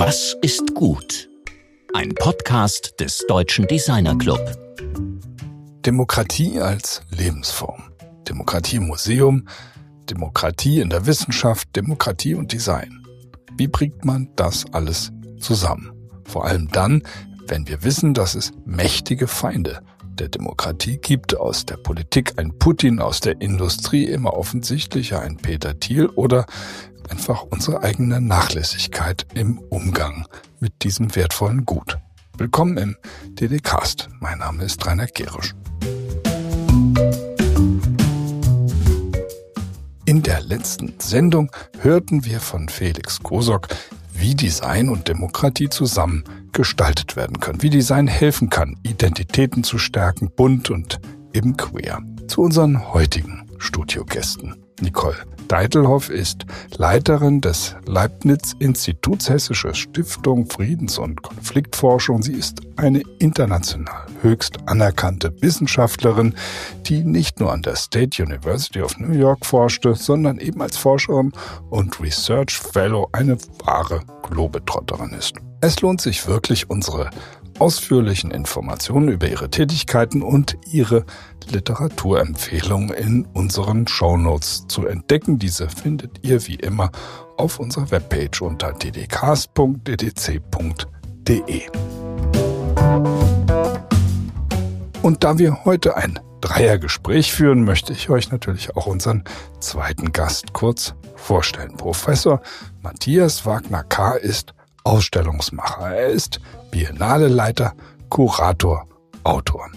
Was ist gut? Ein Podcast des Deutschen Designer Club. Demokratie als Lebensform. Demokratie im Museum, Demokratie in der Wissenschaft, Demokratie und Design. Wie bringt man das alles zusammen? Vor allem dann, wenn wir wissen, dass es mächtige Feinde der Demokratie gibt, aus der Politik ein Putin, aus der Industrie immer offensichtlicher ein Peter Thiel oder einfach unsere eigene Nachlässigkeit im Umgang mit diesem wertvollen Gut. Willkommen im DD-Cast. Mein Name ist Rainer Gerisch. In der letzten Sendung hörten wir von Felix Kosok, wie Design und Demokratie zusammen gestaltet werden können, wie Design helfen kann, Identitäten zu stärken, bunt und eben queer. Zu unseren heutigen Studiogästen. Nicole Deitelhoff ist Leiterin des Leibniz-Instituts Hessische Stiftung Friedens- und Konfliktforschung. Sie ist eine international höchst anerkannte Wissenschaftlerin, die nicht nur an der State University of New York forschte, sondern eben als Forscherin und Research Fellow eine wahre Globetrotterin ist. Es lohnt sich wirklich, unsere ausführlichen Informationen über ihre Tätigkeiten und ihre Literaturempfehlungen in unseren Shownotes zu entdecken. Diese findet ihr wie immer auf unserer Webpage unter ddcast.ddc.de. Und da wir heute ein Dreiergespräch führen, möchte ich euch natürlich auch unseren zweiten Gast kurz vorstellen. Professor Matthias Wagner-K. ist Ausstellungsmacher. Er ist Biennale-Leiter, Kurator, Autor.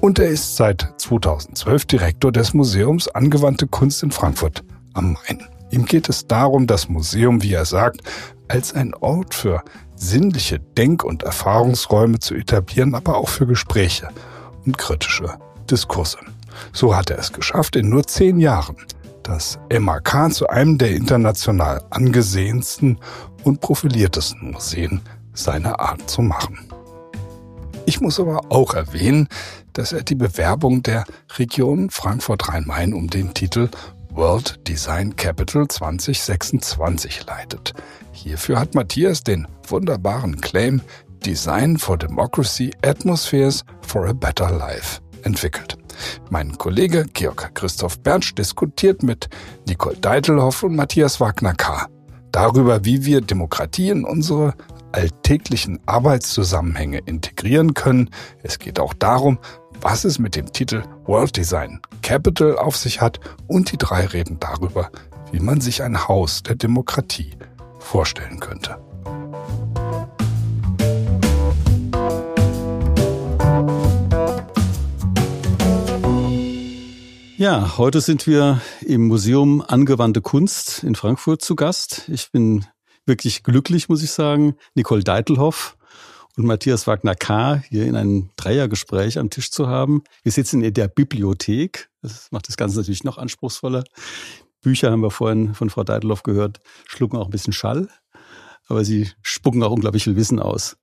Und er ist seit 2012 Direktor des Museums Angewandte Kunst in Frankfurt am Main. Ihm geht es darum, das Museum, wie er sagt, als ein Ort für sinnliche Denk- und Erfahrungsräume zu etablieren, aber auch für Gespräche und kritische Diskurse. So hat er es geschafft, in nur zehn Jahren das MAK zu einem der international angesehensten und profiliertesten Museen seiner Art zu machen. Ich muss aber auch erwähnen, dass er die Bewerbung der Region Frankfurt-Rhein-Main um den Titel World Design Capital 2026 leitet. Hierfür hat Matthias den wunderbaren Claim Design for Democracy Atmospheres for a Better Life entwickelt. Mein Kollege Georg Christoph Bernsch diskutiert mit Nicole Deitelhoff und Matthias Wagner-K. darüber, wie wir Demokratie in unsere alltäglichen Arbeitszusammenhänge integrieren können. Es geht auch darum, was es mit dem Titel World Design Capital auf sich hat und die drei reden darüber, wie man sich ein Haus der Demokratie vorstellen könnte. Ja, heute sind wir im Museum Angewandte Kunst in Frankfurt zu Gast. Ich bin wirklich glücklich, muss ich sagen, Nicole Deitelhoff und Matthias Wagner-K. hier in einem Dreiergespräch am Tisch zu haben. Wir sitzen in der Bibliothek. Das macht das Ganze natürlich noch anspruchsvoller. Bücher haben wir vorhin von Frau Deitelhoff gehört, schlucken auch ein bisschen Schall, aber sie spucken auch unglaublich viel Wissen aus.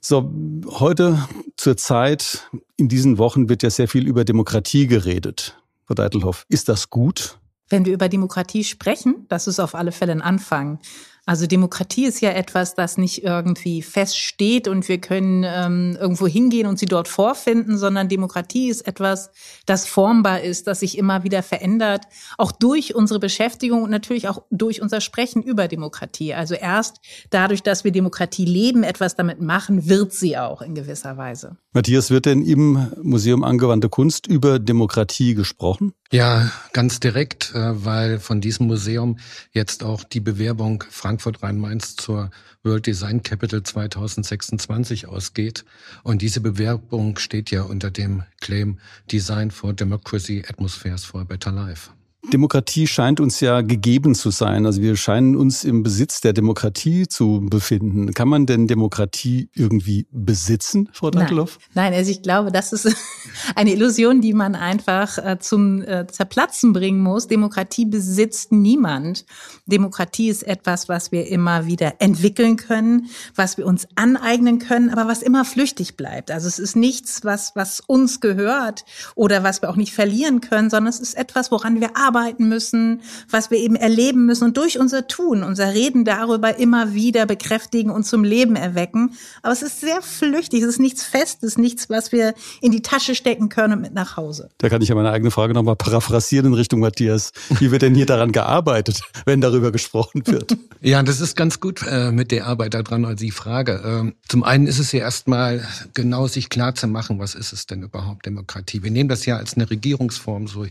So, heute zur Zeit, in diesen Wochen wird ja sehr viel über Demokratie geredet. Frau Deitelhoff, ist das gut? Wenn wir über Demokratie sprechen, das ist auf alle Fälle ein Anfang. Also Demokratie ist ja etwas, das nicht irgendwie feststeht und wir können ähm, irgendwo hingehen und sie dort vorfinden, sondern Demokratie ist etwas, das formbar ist, das sich immer wieder verändert, auch durch unsere Beschäftigung und natürlich auch durch unser Sprechen über Demokratie. Also erst dadurch, dass wir Demokratie leben, etwas damit machen, wird sie auch in gewisser Weise. Matthias, wird denn im Museum Angewandte Kunst über Demokratie gesprochen? Ja, ganz direkt, äh, weil von diesem Museum jetzt auch die Bewerbung Frankfurt Rhein-Mainz zur World Design Capital 2026 ausgeht. Und diese Bewerbung steht ja unter dem Claim Design for Democracy Atmospheres for a Better Life. Demokratie scheint uns ja gegeben zu sein. Also wir scheinen uns im Besitz der Demokratie zu befinden. Kann man denn Demokratie irgendwie besitzen, Frau Dankelow? Nein. Nein, also ich glaube, das ist eine Illusion, die man einfach äh, zum äh, Zerplatzen bringen muss. Demokratie besitzt niemand. Demokratie ist etwas, was wir immer wieder entwickeln können, was wir uns aneignen können, aber was immer flüchtig bleibt. Also es ist nichts, was, was uns gehört oder was wir auch nicht verlieren können, sondern es ist etwas, woran wir arbeiten erarbeiten müssen, was wir eben erleben müssen und durch unser Tun, unser Reden darüber immer wieder bekräftigen und zum Leben erwecken. Aber es ist sehr flüchtig, es ist nichts Festes, nichts, was wir in die Tasche stecken können und mit nach Hause. Da kann ich ja meine eigene Frage nochmal paraphrasieren in Richtung Matthias. Wie wird denn hier daran gearbeitet, wenn darüber gesprochen wird? Ja, das ist ganz gut äh, mit der Arbeit daran, also die Frage. Ähm, zum einen ist es ja erstmal genau sich klar zu machen, was ist es denn überhaupt Demokratie? Wir nehmen das ja als eine Regierungsform so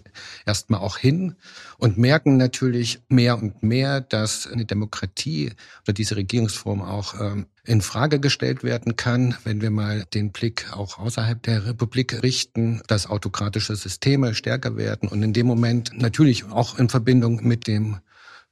erstmal auch hin und merken natürlich mehr und mehr, dass eine Demokratie oder diese Regierungsform auch ähm, in Frage gestellt werden kann, wenn wir mal den Blick auch außerhalb der Republik richten, dass autokratische Systeme stärker werden und in dem Moment natürlich auch in Verbindung mit dem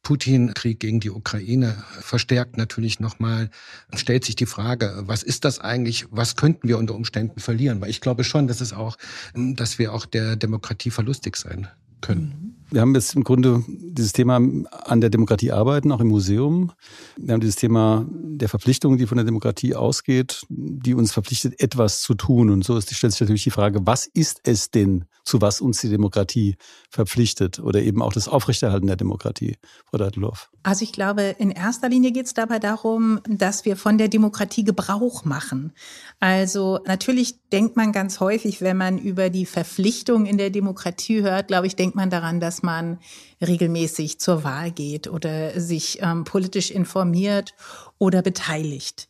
Putin-Krieg gegen die Ukraine verstärkt natürlich nochmal, stellt sich die Frage, was ist das eigentlich, was könnten wir unter Umständen verlieren? Weil ich glaube schon, dass es auch, dass wir auch der Demokratie verlustig sein können. Mhm. Wir haben jetzt im Grunde dieses Thema an der Demokratie arbeiten, auch im Museum. Wir haben dieses Thema der Verpflichtung, die von der Demokratie ausgeht, die uns verpflichtet, etwas zu tun. Und so stellt sich natürlich die Frage, was ist es denn, zu was uns die Demokratie verpflichtet oder eben auch das Aufrechterhalten der Demokratie, Frau Deitelhoff? Also ich glaube, in erster Linie geht es dabei darum, dass wir von der Demokratie Gebrauch machen. Also natürlich denkt man ganz häufig, wenn man über die Verpflichtung in der Demokratie hört, glaube ich, denkt man daran, dass man regelmäßig zur Wahl geht oder sich ähm, politisch informiert oder beteiligt.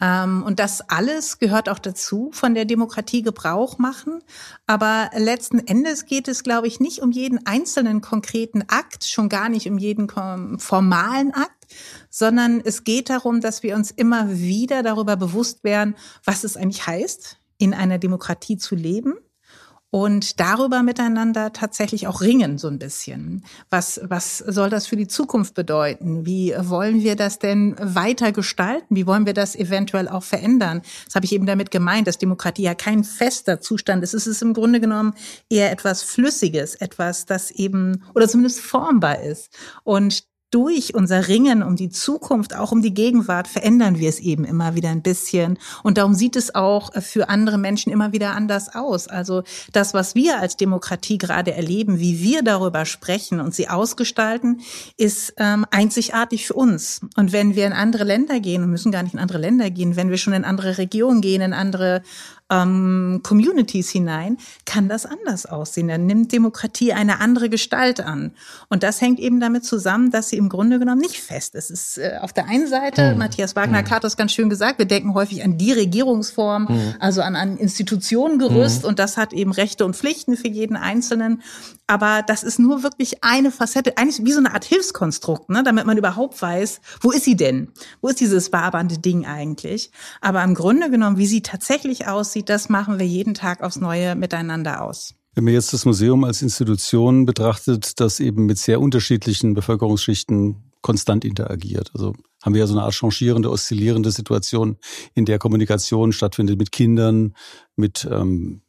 Ähm, und das alles gehört auch dazu, von der Demokratie Gebrauch machen. Aber letzten Endes geht es, glaube ich, nicht um jeden einzelnen konkreten Akt, schon gar nicht um jeden formalen Akt, sondern es geht darum, dass wir uns immer wieder darüber bewusst werden, was es eigentlich heißt, in einer Demokratie zu leben und darüber miteinander tatsächlich auch ringen so ein bisschen. Was, was soll das für die Zukunft bedeuten? Wie wollen wir das denn weiter gestalten? Wie wollen wir das eventuell auch verändern? Das habe ich eben damit gemeint, dass Demokratie ja kein fester Zustand ist. Es ist im Grunde genommen eher etwas Flüssiges, etwas, das eben oder zumindest formbar ist. Und durch unser Ringen um die Zukunft, auch um die Gegenwart, verändern wir es eben immer wieder ein bisschen. Und darum sieht es auch für andere Menschen immer wieder anders aus. Also das, was wir als Demokratie gerade erleben, wie wir darüber sprechen und sie ausgestalten, ist ähm, einzigartig für uns. Und wenn wir in andere Länder gehen, und müssen gar nicht in andere Länder gehen, wenn wir schon in andere Regionen gehen, in andere ähm, Communities hinein, kann das anders aussehen. Dann nimmt Demokratie eine andere Gestalt an. Und das hängt eben damit zusammen, dass sie im Grunde genommen nicht fest ist. Es ist äh, auf der einen Seite, hm. Matthias Wagner hm. hat das ganz schön gesagt, wir denken häufig an die Regierungsform, hm. also an ein Institutionengerüst hm. und das hat eben Rechte und Pflichten für jeden Einzelnen. Aber das ist nur wirklich eine Facette, eigentlich wie so eine Art Hilfskonstrukt, ne, damit man überhaupt weiß, wo ist sie denn? Wo ist dieses wabernde Ding eigentlich? Aber im Grunde genommen, wie sie tatsächlich aussieht, das machen wir jeden Tag aufs Neue miteinander aus. Wenn man jetzt das Museum als Institution betrachtet, das eben mit sehr unterschiedlichen Bevölkerungsschichten konstant interagiert. Also haben wir ja so eine Art changierende, oszillierende Situation, in der Kommunikation stattfindet mit Kindern, mit ähm,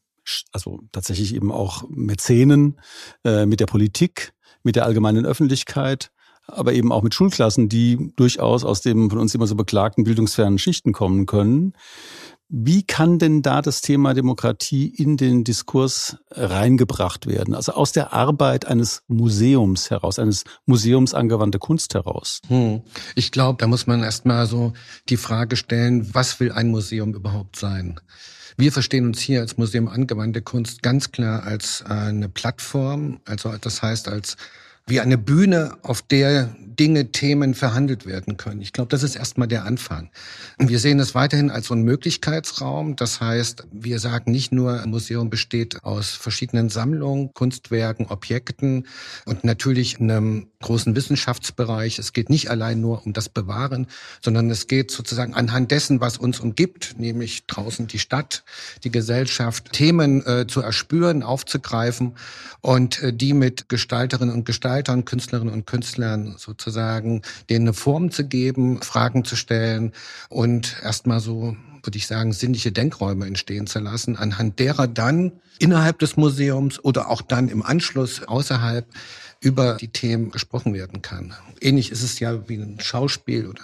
also tatsächlich eben auch Mäzenen, äh, mit der Politik, mit der allgemeinen Öffentlichkeit, aber eben auch mit Schulklassen, die durchaus aus dem von uns immer so beklagten bildungsfernen Schichten kommen können. Wie kann denn da das Thema Demokratie in den Diskurs reingebracht werden? Also aus der Arbeit eines Museums heraus, eines Museums angewandte Kunst heraus? Hm. Ich glaube, da muss man erstmal so die Frage stellen, was will ein Museum überhaupt sein? Wir verstehen uns hier als Museum angewandte Kunst ganz klar als äh, eine Plattform, also das heißt als wie eine Bühne, auf der Dinge, Themen verhandelt werden können. Ich glaube, das ist erstmal der Anfang. Wir sehen es weiterhin als so einen Möglichkeitsraum. Das heißt, wir sagen nicht nur, ein Museum besteht aus verschiedenen Sammlungen, Kunstwerken, Objekten und natürlich einem großen Wissenschaftsbereich. Es geht nicht allein nur um das Bewahren, sondern es geht sozusagen anhand dessen, was uns umgibt, nämlich draußen die Stadt, die Gesellschaft, Themen äh, zu erspüren, aufzugreifen und äh, die mit Gestalterinnen und Gestaltern, Künstlerinnen und Künstlern sozusagen denen eine Form zu geben, Fragen zu stellen und erstmal so würde ich sagen, sinnliche Denkräume entstehen zu lassen, anhand derer dann innerhalb des Museums oder auch dann im Anschluss außerhalb über die Themen gesprochen werden kann. Ähnlich ist es ja wie ein Schauspiel oder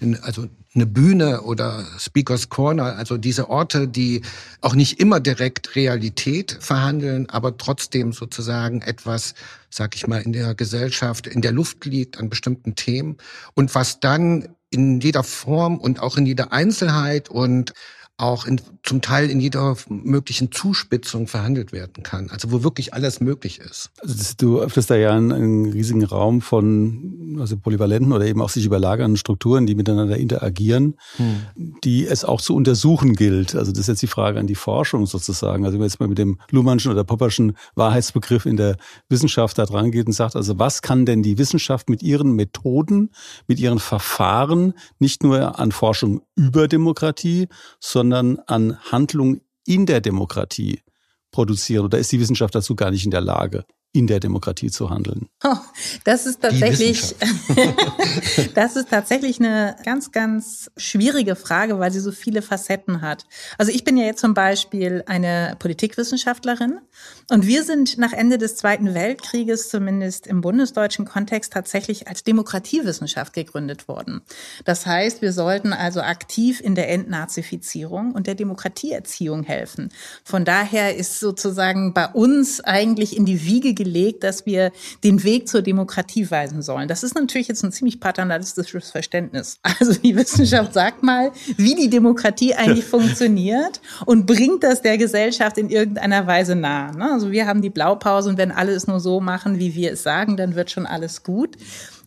in, also eine Bühne oder Speakers Corner, also diese Orte, die auch nicht immer direkt Realität verhandeln, aber trotzdem sozusagen etwas, sag ich mal, in der Gesellschaft, in der Luft liegt an bestimmten Themen und was dann in jeder Form und auch in jeder Einzelheit und auch in, zum Teil in jeder möglichen Zuspitzung verhandelt werden kann. Also wo wirklich alles möglich ist. Also das, du öffnest da ja einen, einen, riesigen Raum von also polyvalenten oder eben auch sich überlagernden Strukturen, die miteinander interagieren, hm. die es auch zu untersuchen gilt. Also das ist jetzt die Frage an die Forschung sozusagen. Also wenn man jetzt mal mit dem Luhmannschen oder Popperschen Wahrheitsbegriff in der Wissenschaft da dran geht und sagt, also was kann denn die Wissenschaft mit ihren Methoden, mit ihren Verfahren nicht nur an Forschung über Demokratie, sondern sondern an Handlung in der Demokratie produzieren? Oder ist die Wissenschaft dazu gar nicht in der Lage? In der Demokratie zu handeln? Oh, das ist tatsächlich, das ist tatsächlich eine ganz, ganz schwierige Frage, weil sie so viele Facetten hat. Also ich bin ja jetzt zum Beispiel eine Politikwissenschaftlerin und wir sind nach Ende des Zweiten Weltkrieges, zumindest im bundesdeutschen Kontext, tatsächlich als Demokratiewissenschaft gegründet worden. Das heißt, wir sollten also aktiv in der Entnazifizierung und der Demokratieerziehung helfen. Von daher ist sozusagen bei uns eigentlich in die Wiege gelegt, dass wir den Weg zur Demokratie weisen sollen. Das ist natürlich jetzt ein ziemlich paternalistisches Verständnis. Also die Wissenschaft sagt mal, wie die Demokratie eigentlich funktioniert und bringt das der Gesellschaft in irgendeiner Weise nah. Ne? Also wir haben die Blaupause und wenn alle es nur so machen, wie wir es sagen, dann wird schon alles gut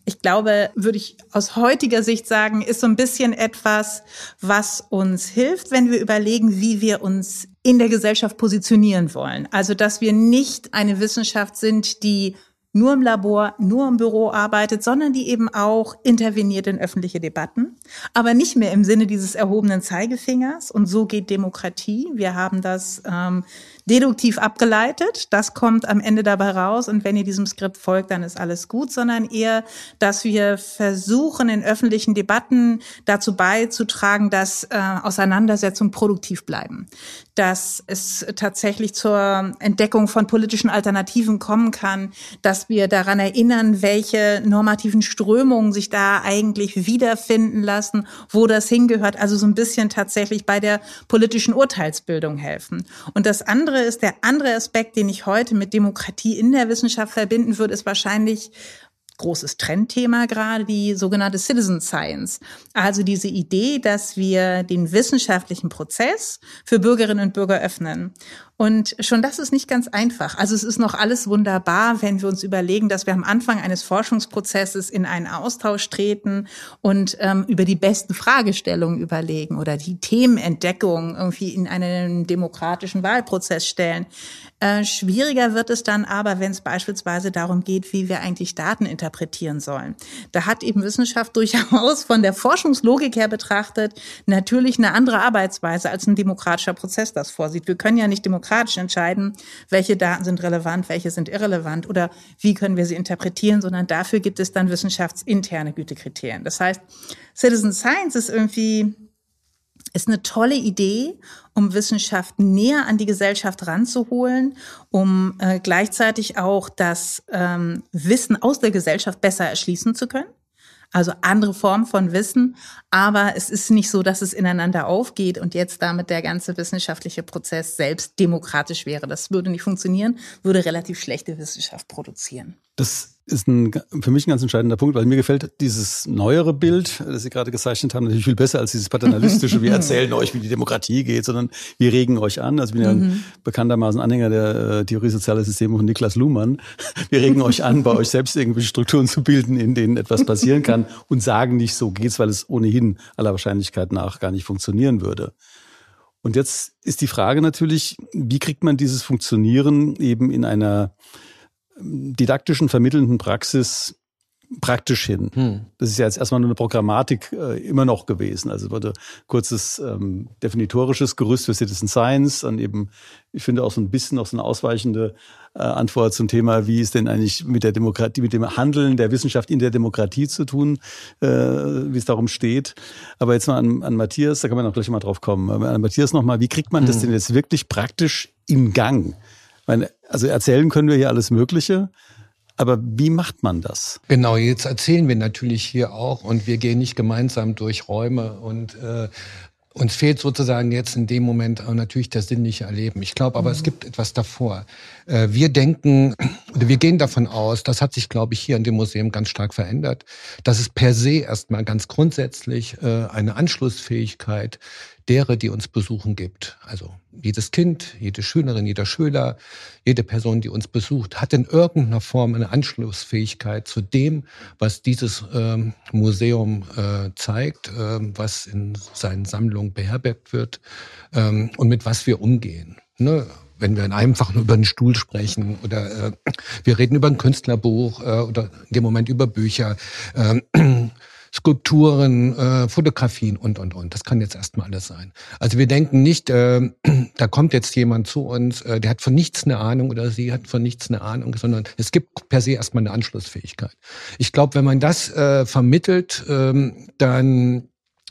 ich glaube, würde ich aus heutiger Sicht sagen, ist so ein bisschen etwas, was uns hilft, wenn wir überlegen, wie wir uns in der Gesellschaft positionieren wollen. Also, dass wir nicht eine Wissenschaft sind, die nur im Labor, nur im Büro arbeitet, sondern die eben auch interveniert in öffentliche Debatten, aber nicht mehr im Sinne dieses erhobenen Zeigefingers. Und so geht Demokratie. Wir haben das ähm, deduktiv abgeleitet. Das kommt am Ende dabei raus. Und wenn ihr diesem Skript folgt, dann ist alles gut, sondern eher, dass wir versuchen, in öffentlichen Debatten dazu beizutragen, dass äh, Auseinandersetzungen produktiv bleiben. Dass es tatsächlich zur Entdeckung von politischen Alternativen kommen kann, dass wir daran erinnern, welche normativen Strömungen sich da eigentlich wiederfinden lassen, wo das hingehört. Also so ein bisschen tatsächlich bei der politischen Urteilsbildung helfen. Und das andere andere ist, der andere Aspekt, den ich heute mit Demokratie in der Wissenschaft verbinden würde, ist wahrscheinlich großes Trendthema gerade, die sogenannte Citizen Science. Also diese Idee, dass wir den wissenschaftlichen Prozess für Bürgerinnen und Bürger öffnen. Und schon das ist nicht ganz einfach. Also es ist noch alles wunderbar, wenn wir uns überlegen, dass wir am Anfang eines Forschungsprozesses in einen Austausch treten und ähm, über die besten Fragestellungen überlegen oder die Themenentdeckung irgendwie in einen demokratischen Wahlprozess stellen. Äh, schwieriger wird es dann aber, wenn es beispielsweise darum geht, wie wir eigentlich Daten interpretieren sollen. Da hat eben Wissenschaft durchaus von der Forschungslogik her betrachtet natürlich eine andere Arbeitsweise, als ein demokratischer Prozess das vorsieht. Wir können ja nicht demokratisch entscheiden, welche Daten sind relevant, welche sind irrelevant oder wie können wir sie interpretieren, sondern dafür gibt es dann wissenschaftsinterne Gütekriterien. Das heißt, Citizen Science ist irgendwie ist eine tolle Idee, um Wissenschaft näher an die Gesellschaft ranzuholen, um äh, gleichzeitig auch das ähm, Wissen aus der Gesellschaft besser erschließen zu können. Also andere Formen von Wissen, aber es ist nicht so, dass es ineinander aufgeht und jetzt damit der ganze wissenschaftliche Prozess selbst demokratisch wäre. Das würde nicht funktionieren, würde relativ schlechte Wissenschaft produzieren. Das ist ein, für mich ein ganz entscheidender Punkt, weil mir gefällt dieses neuere Bild, das Sie gerade gezeichnet haben, natürlich viel besser als dieses paternalistische, wir erzählen euch, wie die Demokratie geht, sondern wir regen euch an. Also ich bin ja mhm. bekanntermaßen Anhänger der äh, Theorie sozialer Systeme von Niklas Luhmann. Wir regen euch an, bei euch selbst irgendwelche Strukturen zu bilden, in denen etwas passieren kann und sagen nicht, so geht's, weil es ohnehin aller Wahrscheinlichkeit nach gar nicht funktionieren würde. Und jetzt ist die Frage natürlich, wie kriegt man dieses Funktionieren eben in einer didaktischen, vermittelnden Praxis praktisch hin. Hm. Das ist ja jetzt erstmal nur eine Programmatik äh, immer noch gewesen. Also wurde kurzes ähm, definitorisches Gerüst für Citizen Science, dann eben, ich finde auch so ein bisschen noch so eine ausweichende äh, Antwort zum Thema, wie ist denn eigentlich mit der Demokratie, mit dem Handeln der Wissenschaft in der Demokratie zu tun, äh, wie es darum steht. Aber jetzt mal an, an Matthias, da kann man auch gleich mal drauf kommen. An Matthias nochmal, wie kriegt man hm. das denn jetzt wirklich praktisch in Gang? Meine, also erzählen können wir hier alles Mögliche, Aber wie macht man das? Genau, jetzt erzählen wir natürlich hier auch und wir gehen nicht gemeinsam durch Räume und äh, uns fehlt sozusagen jetzt in dem Moment natürlich das sinnliche Erleben. Ich glaube aber, mhm. es gibt etwas davor. Äh, wir denken, oder wir gehen davon aus, das hat sich, glaube ich, hier in dem Museum ganz stark verändert, dass es per se erstmal ganz grundsätzlich äh, eine Anschlussfähigkeit derer, die uns besuchen gibt. Also jedes Kind, jede Schülerin, jeder Schüler, jede Person, die uns besucht, hat in irgendeiner Form eine Anschlussfähigkeit zu dem, was dieses ähm, Museum äh, zeigt, äh, was in seinen Sammlungen beherbergt wird ähm, und mit was wir umgehen. Ne? wenn wir einfach nur über einen Stuhl sprechen oder äh, wir reden über ein Künstlerbuch äh, oder in dem Moment über Bücher. Äh, Skulpturen, äh, Fotografien und, und, und. Das kann jetzt erstmal alles sein. Also wir denken nicht, äh, da kommt jetzt jemand zu uns, äh, der hat von nichts eine Ahnung oder sie hat von nichts eine Ahnung, sondern es gibt per se erstmal eine Anschlussfähigkeit. Ich glaube, wenn man das äh, vermittelt, ähm, dann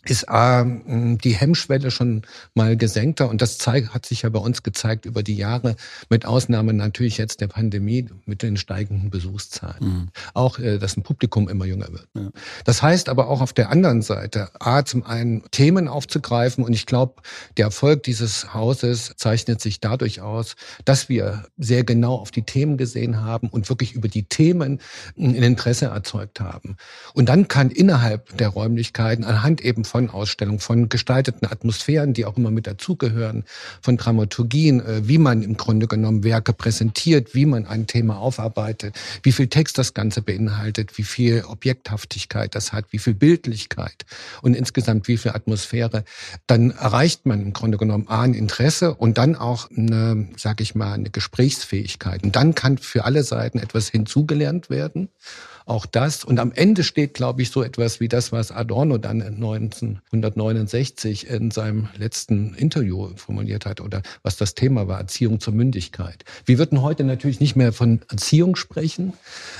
ist A, die Hemmschwelle schon mal gesenkter und das zeigt, hat sich ja bei uns gezeigt über die Jahre, mit Ausnahme natürlich jetzt der Pandemie mit den steigenden Besuchszahlen. Mhm. Auch, äh, dass ein Publikum immer jünger wird. Ja. Das heißt aber auch auf der anderen Seite, A, zum einen Themen aufzugreifen und ich glaube, der Erfolg dieses Hauses zeichnet sich dadurch aus, dass wir sehr genau auf die Themen gesehen haben und wirklich über die Themen ein Interesse erzeugt haben. Und dann kann innerhalb der Räumlichkeiten anhand eben von Ausstellungen, von gestalteten Atmosphären, die auch immer mit dazugehören, von Dramaturgien, äh, wie man im Grunde genommen Werke präsentiert, wie man ein Thema aufarbeitet, wie viel Text das Ganze beinhaltet, wie viel Objekthaftigkeit das hat, wie viel Bildlichkeit und insgesamt wie viel Atmosphäre, dann erreicht man im Grunde genommen A, ein Interesse und dann auch eine, sag ich mal, eine Gesprächsfähigkeit. Und dann kann für alle Seiten etwas hinzugelernt werden auch das. Und am Ende steht, glaube ich, so etwas wie das, was Adorno dann 1969 in seinem letzten Interview formuliert hat oder was das Thema war, Erziehung zur Mündigkeit. Wir würden heute natürlich nicht mehr von Erziehung sprechen,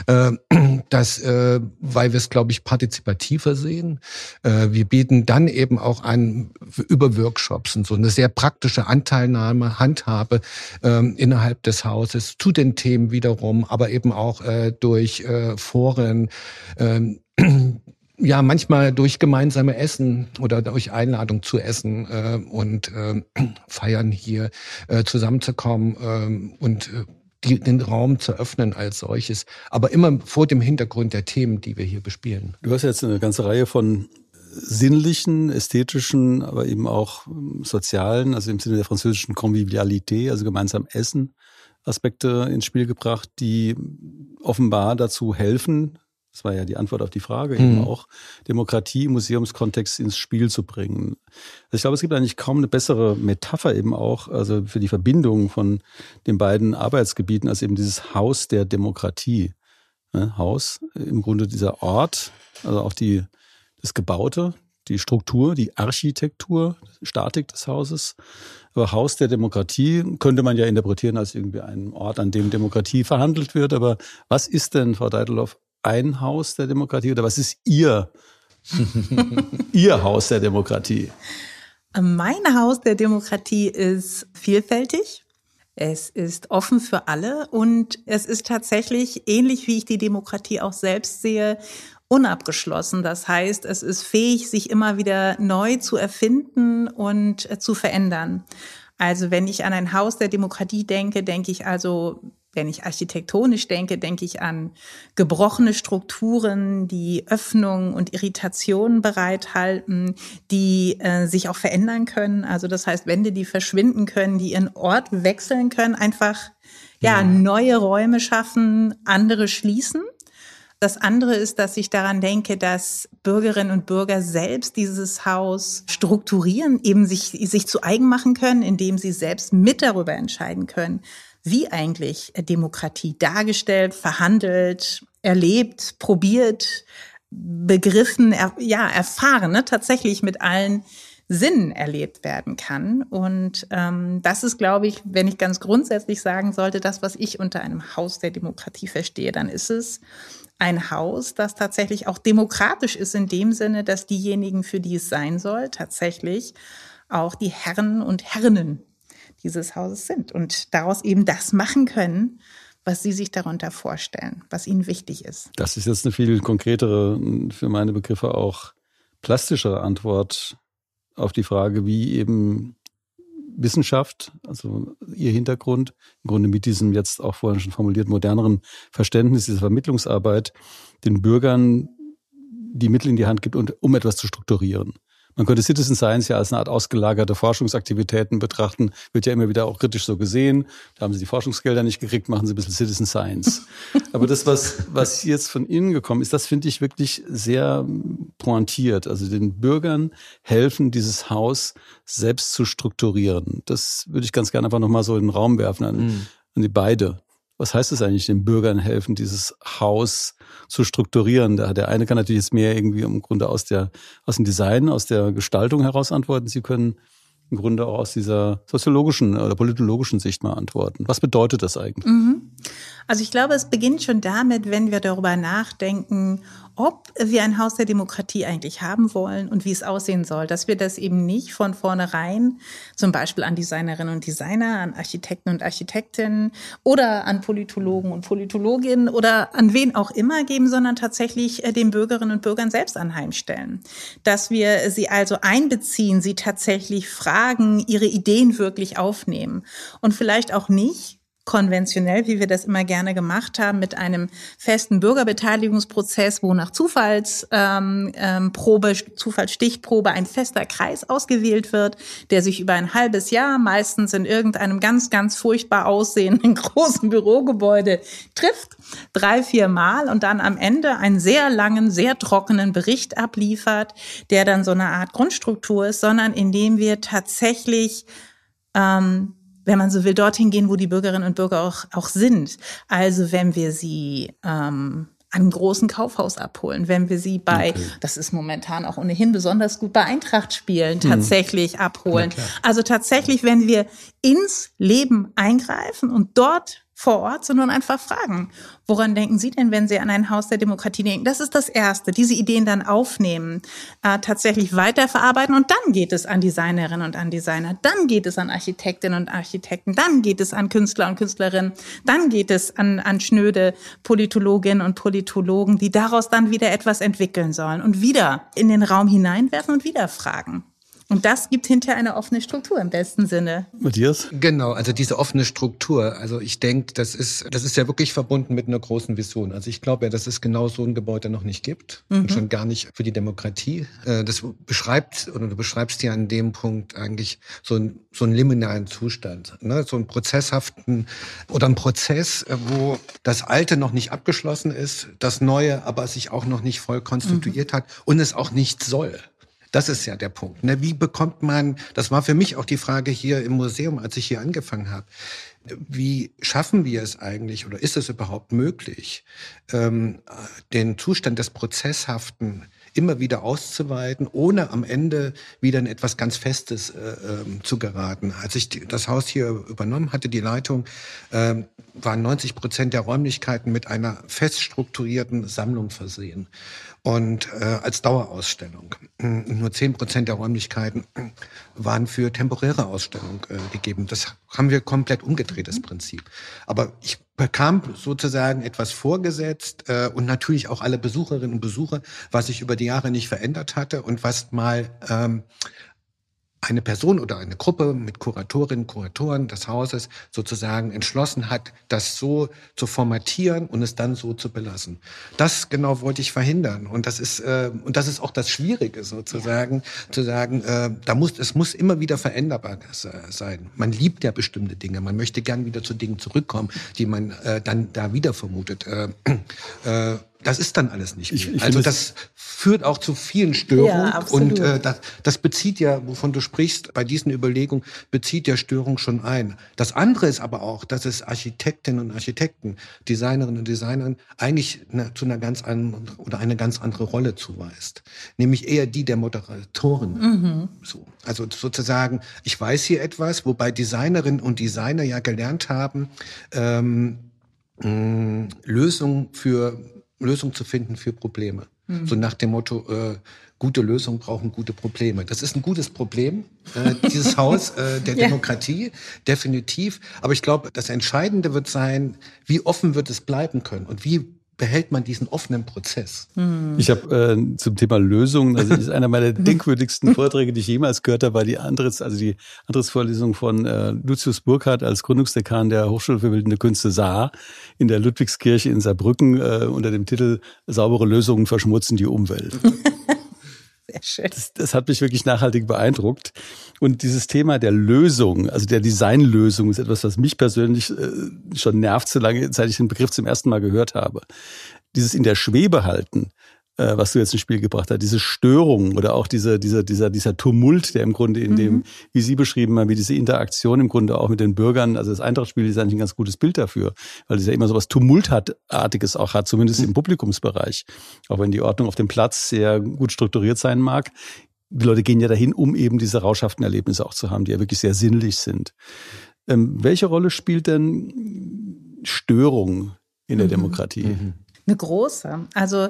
äh, das, äh, weil wir es, glaube ich, partizipativer sehen. Äh, wir bieten dann eben auch an über Workshops und so eine sehr praktische Anteilnahme, Handhabe ähm, innerhalb des Hauses zu den Themen wiederum, aber eben auch durch Foren Foren, ähm, ja, manchmal durch gemeinsame Essen oder durch Einladung zu essen äh, und äh, feiern hier äh, zusammenzukommen äh, und die, den Raum zu öffnen als solches, aber immer vor dem Hintergrund der Themen, die wir hier bespielen. Du hast jetzt eine ganze Reihe von sinnlichen, ästhetischen, aber eben auch ähm, sozialen, also im Sinne der französischen Convivialité, also gemeinsam Essen, Aspekte ins Spiel gebracht, die offenbar dazu helfen, das war ja die Antwort auf die Frage, mhm. eben auch Demokratie im Museumskontext ins Spiel zu bringen. Also ich glaube, es gibt eigentlich kaum eine bessere Metapher eben auch, also für die Verbindung von den beiden Arbeitsgebieten als eben dieses Haus der Demokratie. Ne? Haus, im Grunde dieser Ort, also auch die, das Gebaute, die Struktur, die Architektur, Statik des Hauses. Aber Haus der Demokratie könnte man ja interpretieren als irgendwie ein Ort, an dem Demokratie verhandelt wird. Aber was ist denn, Frau Deitelhoff, ein Haus der Demokratie oder was ist Ihr, Ihr Haus der Demokratie? Mein Haus der Demokratie ist vielfältig. Es ist offen für alle und es ist tatsächlich ähnlich wie ich die Demokratie auch selbst sehe, unabgeschlossen. Das heißt, es ist fähig, sich immer wieder neu zu erfinden und äh, zu verändern. Also wenn ich an ein Haus der Demokratie denke, denke ich also, wenn ich architektonisch denke, denke ich an gebrochene Strukturen, die Öffnung und Irritationen bereithalten, die äh, sich auch verändern können. Also das heißt, Wände, die verschwinden können, die ihren Ort wechseln können, einfach ja, neue Räume schaffen, andere schließen. Das andere ist, dass ich daran denke, dass Bürgerinnen und Bürger selbst dieses Haus strukturieren, eben sich, sich zu eigen machen können, indem sie selbst mit darüber entscheiden können, wie eigentlich Demokratie dargestellt, verhandelt, erlebt, probiert, begriffen, er, ja, erfahren, ne, tatsächlich mit allen Sinnen erlebt werden kann. Und ähm, das ist, glaube ich, wenn ich ganz grundsätzlich sagen sollte, das, was ich unter einem Haus der Demokratie verstehe, dann ist es ein Haus, das tatsächlich auch demokratisch ist in dem Sinne, dass diejenigen, für die es sein soll, tatsächlich auch die Herren und Herrinnen dieses Hauses sind und daraus eben das machen können, was Sie sich darunter vorstellen, was Ihnen wichtig ist. Das ist jetzt eine viel konkretere, für meine Begriffe auch plastischere Antwort auf die Frage, wie eben Wissenschaft, also ihr Hintergrund, im Grunde mit diesem jetzt auch vorhin schon formuliert moderneren Verständnis dieser Vermittlungsarbeit, den Bürgern die Mittel in die Hand gibt, um etwas zu strukturieren. Man könnte Citizen Science ja als eine Art ausgelagerte Forschungsaktivitäten betrachten, wird ja immer wieder auch kritisch so gesehen. Da haben sie die Forschungsgelder nicht gekriegt, machen sie ein bisschen Citizen Science. Aber das, was, was jetzt von Ihnen gekommen ist, das finde ich wirklich sehr pointiert. Also den Bürgern helfen, dieses Haus selbst zu strukturieren. Das würde ich ganz gerne einfach nochmal so in den Raum werfen an, mhm. an die beide. Was heißt es eigentlich, den Bürgern helfen, dieses Haus zu strukturieren? Der eine kann natürlich jetzt mehr irgendwie im Grunde aus der, aus dem Design, aus der Gestaltung heraus antworten. Sie können im Grunde auch aus dieser soziologischen oder politologischen Sicht mal antworten. Was bedeutet das eigentlich? Mhm. Also ich glaube, es beginnt schon damit, wenn wir darüber nachdenken, ob wir ein Haus der Demokratie eigentlich haben wollen und wie es aussehen soll, dass wir das eben nicht von vornherein zum Beispiel an Designerinnen und Designer, an Architekten und Architektinnen oder an Politologen und Politologinnen oder an wen auch immer geben, sondern tatsächlich äh, den Bürgerinnen und Bürgern selbst anheimstellen. Dass wir sie also einbeziehen, sie tatsächlich fragen, ihre Ideen wirklich aufnehmen und vielleicht auch nicht konventionell, wie wir das immer gerne gemacht haben, mit einem festen Bürgerbeteiligungsprozess, wo nach Zufallsprobe, ähm, ähm, Zufallsstichprobe ein fester Kreis ausgewählt wird, der sich über ein halbes Jahr meistens in irgendeinem ganz, ganz furchtbar aussehenden großen Bürogebäude trifft, drei, vier Mal und dann am Ende einen sehr langen, sehr trockenen Bericht abliefert, der dann so eine Art Grundstruktur ist, sondern indem wir tatsächlich ähm, wenn man so will, dorthin gehen, wo die Bürgerinnen und Bürger auch, auch sind. Also wenn wir sie ähm, an einem großen Kaufhaus abholen, wenn wir sie bei, okay. das ist momentan auch ohnehin besonders gut, bei Eintracht spielen, mhm. tatsächlich mhm. abholen. Also tatsächlich, wenn wir ins Leben eingreifen und dort vor Ort, sondern einfach fragen, woran denken Sie denn, wenn Sie an ein Haus der Demokratie denken? Das ist das Erste, diese Ideen dann aufnehmen, äh, tatsächlich weiterverarbeiten und dann geht es an Designerinnen und an Designer, dann geht es an Architektinnen und Architekten, dann geht es an Künstler und Künstlerinnen, dann geht es an, an schnöde Politologinnen und Politologen, die daraus dann wieder etwas entwickeln sollen und wieder in den Raum hineinwerfen und wieder fragen. Und das gibt hinterher eine offene Struktur im besten Sinne. Matthias? Genau, also diese offene Struktur. Also ich denke, das ist, das ist ja wirklich verbunden mit einer großen Vision. Also ich glaube ja, dass es genau so ein Gebäude noch nicht gibt. Mhm. Und schon gar nicht für die Demokratie. Äh, das beschreibt, oder du beschreibst ja an dem Punkt eigentlich so, ein, so einen liminalen Zustand. Ne? So einen prozesshaften oder einen Prozess, äh, wo das Alte noch nicht abgeschlossen ist, das Neue aber sich auch noch nicht voll konstituiert mhm. hat und es auch nicht soll. Das ist ja der Punkt. Ne? Wie bekommt man, das war für mich auch die Frage hier im Museum, als ich hier angefangen habe, wie schaffen wir es eigentlich oder ist es überhaupt möglich, ähm, den Zustand des Prozesshaften immer wieder auszuweiten, ohne am Ende wieder in etwas ganz Festes äh, ähm, zu geraten. Als ich die, das Haus hier übernommen hatte, die Leitung, äh, waren 90 Prozent der Räumlichkeiten mit einer fest strukturierten Sammlung versehen und äh, als Dauerausstellung. Nur zehn Prozent der Räumlichkeiten waren für temporäre Ausstellung äh, gegeben. Das haben wir komplett umgedreht, das Prinzip. Aber ich bekam sozusagen etwas vorgesetzt äh, und natürlich auch alle Besucherinnen und Besucher, was sich über die Jahre nicht verändert hatte und was mal ähm, eine Person oder eine Gruppe mit Kuratorinnen, Kuratoren des Hauses sozusagen entschlossen hat, das so zu formatieren und es dann so zu belassen. Das genau wollte ich verhindern und das ist äh, und das ist auch das Schwierige sozusagen ja. zu sagen, äh, da muss es muss immer wieder veränderbar sein. Man liebt ja bestimmte Dinge, man möchte gern wieder zu Dingen zurückkommen, die man äh, dann da wieder vermutet. Äh, äh, das ist dann alles nicht mehr. Ich, ich also das führt auch zu vielen Störungen ja, und äh, das, das bezieht ja, wovon du sprichst, bei diesen Überlegungen bezieht ja Störung schon ein. Das andere ist aber auch, dass es Architektinnen und Architekten, Designerinnen und Designern eigentlich eine, zu einer ganz anderen oder eine ganz andere Rolle zuweist, nämlich eher die der Moderatoren. Mhm. So, also sozusagen, ich weiß hier etwas, wobei Designerinnen und Designer ja gelernt haben, ähm, Lösungen für Lösung zu finden für Probleme. Mhm. So nach dem Motto, äh, gute Lösungen brauchen gute Probleme. Das ist ein gutes Problem, äh, dieses Haus äh, der ja. Demokratie, definitiv. Aber ich glaube, das Entscheidende wird sein, wie offen wird es bleiben können und wie behält man diesen offenen Prozess? Hm. Ich habe äh, zum Thema Lösungen, also das ist einer meiner denkwürdigsten Vorträge, die ich jemals gehört habe, war die Andres, also die Andres-Vorlesung von äh, Lucius Burkhardt als Gründungsdekan der Hochschule für Bildende Künste Saar in der Ludwigskirche in Saarbrücken äh, unter dem Titel Saubere Lösungen verschmutzen die Umwelt. Sehr schön. Das, das, hat mich wirklich nachhaltig beeindruckt. Und dieses Thema der Lösung, also der Designlösung, ist etwas, was mich persönlich äh, schon nervt, solange seit ich den Begriff zum ersten Mal gehört habe. Dieses in der Schwebe halten, äh, was du jetzt ins Spiel gebracht hast, diese Störung oder auch diese, dieser, dieser, dieser Tumult, der im Grunde in mhm. dem, wie Sie beschrieben haben, wie diese Interaktion im Grunde auch mit den Bürgern, also das Eintrachtspiel ist eigentlich ein ganz gutes Bild dafür, weil es ja immer so was Tumultartiges auch hat, zumindest im Publikumsbereich. Auch wenn die Ordnung auf dem Platz sehr gut strukturiert sein mag. Die Leute gehen ja dahin, um eben diese rauschhaften Erlebnisse auch zu haben, die ja wirklich sehr sinnlich sind. Ähm, welche Rolle spielt denn Störung in der mhm. Demokratie? Mhm. Eine große. Also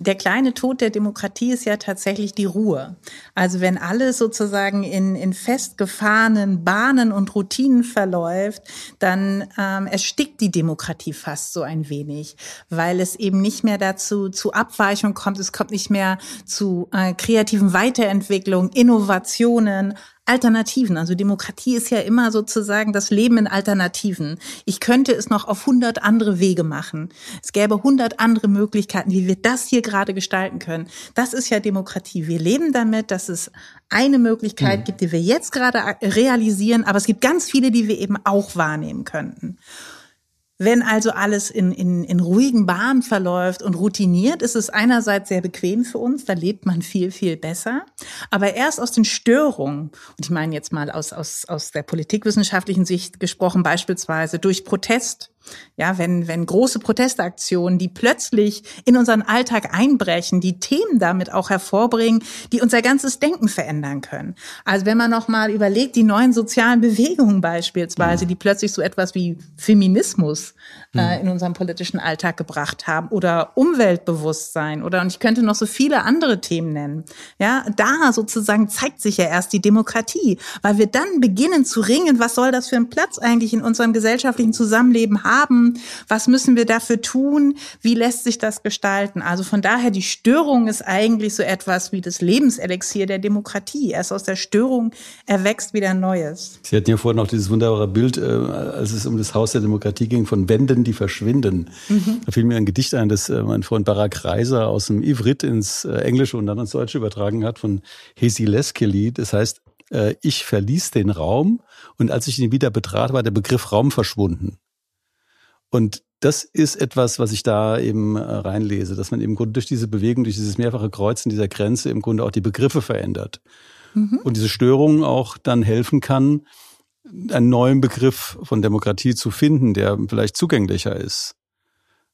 der kleine Tod der Demokratie ist ja tatsächlich die Ruhe. Also wenn alles sozusagen in, in festgefahrenen Bahnen und Routinen verläuft, dann ähm, erstickt die Demokratie fast so ein wenig, weil es eben nicht mehr dazu zu Abweichung kommt, es kommt nicht mehr zu äh, kreativen Weiterentwicklungen, Innovationen, Alternativen. Also Demokratie ist ja immer sozusagen das Leben in Alternativen. Ich könnte es noch auf hundert andere Wege machen. Es gäbe hundert andere Möglichkeiten, wie wir das hier gerade gestalten können. Das ist ja Demokratie. Wir leben damit, dass es eine Möglichkeit mhm. gibt, die wir jetzt gerade realisieren, aber es gibt ganz viele, die wir eben auch wahrnehmen könnten. Wenn also alles in, in, in ruhigen Bahnen verläuft und routiniert, ist es einerseits sehr bequem für uns, da lebt man viel, viel besser. Aber erst aus den Störungen, und ich meine jetzt mal aus, aus, aus der politikwissenschaftlichen Sicht gesprochen, beispielsweise durch Protest, ja, wenn, wenn große Protestaktionen, die plötzlich in unseren Alltag einbrechen, die Themen damit auch hervorbringen, die unser ganzes Denken verändern können. Also wenn man noch mal überlegt, die neuen sozialen Bewegungen beispielsweise, die plötzlich so etwas wie Feminismus äh, hm. in unserem politischen Alltag gebracht haben oder Umweltbewusstsein oder und ich könnte noch so viele andere Themen nennen. Ja, da sozusagen zeigt sich ja erst die Demokratie, weil wir dann beginnen zu ringen, was soll das für ein Platz eigentlich in unserem gesellschaftlichen Zusammenleben haben? Was müssen wir dafür tun? Wie lässt sich das gestalten? Also von daher die Störung ist eigentlich so etwas wie das Lebenselixier der Demokratie. Erst aus der Störung erwächst wieder Neues. Sie hatten ja vorhin auch dieses wunderbare Bild, äh, als es um das Haus der Demokratie ging, von Wänden die verschwinden. Mhm. Da fiel mir ein Gedicht ein, das äh, mein Freund Barak Reiser aus dem Ivrit ins äh, Englische und dann ins Deutsche übertragen hat von Hesi Leskeli. Das heißt, ich verließ den Raum und als ich ihn wieder betrat, war der Begriff Raum verschwunden. Und das ist etwas, was ich da eben reinlese, dass man im Grunde durch diese Bewegung, durch dieses mehrfache Kreuzen dieser Grenze im Grunde auch die Begriffe verändert. Mhm. Und diese Störung auch dann helfen kann, einen neuen Begriff von Demokratie zu finden, der vielleicht zugänglicher ist.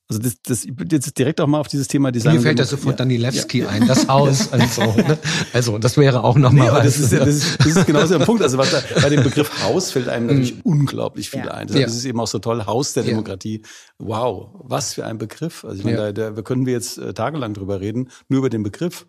Also das, das jetzt direkt auch mal auf dieses Thema Design. Mir fällt da sofort ja. Danilewski ja. ein, das Haus. Also, ne? also das wäre auch nochmal. Nee, das, ist, das, ist, das ist genauso der Punkt. Also was da, bei dem Begriff Haus fällt einem natürlich mhm. unglaublich viel ja. ein. Das, ist eben auch so toll. Haus der Demokratie. Wow, was für ein Begriff. Also ich meine, da, da können wir jetzt äh, tagelang drüber reden, nur über den Begriff.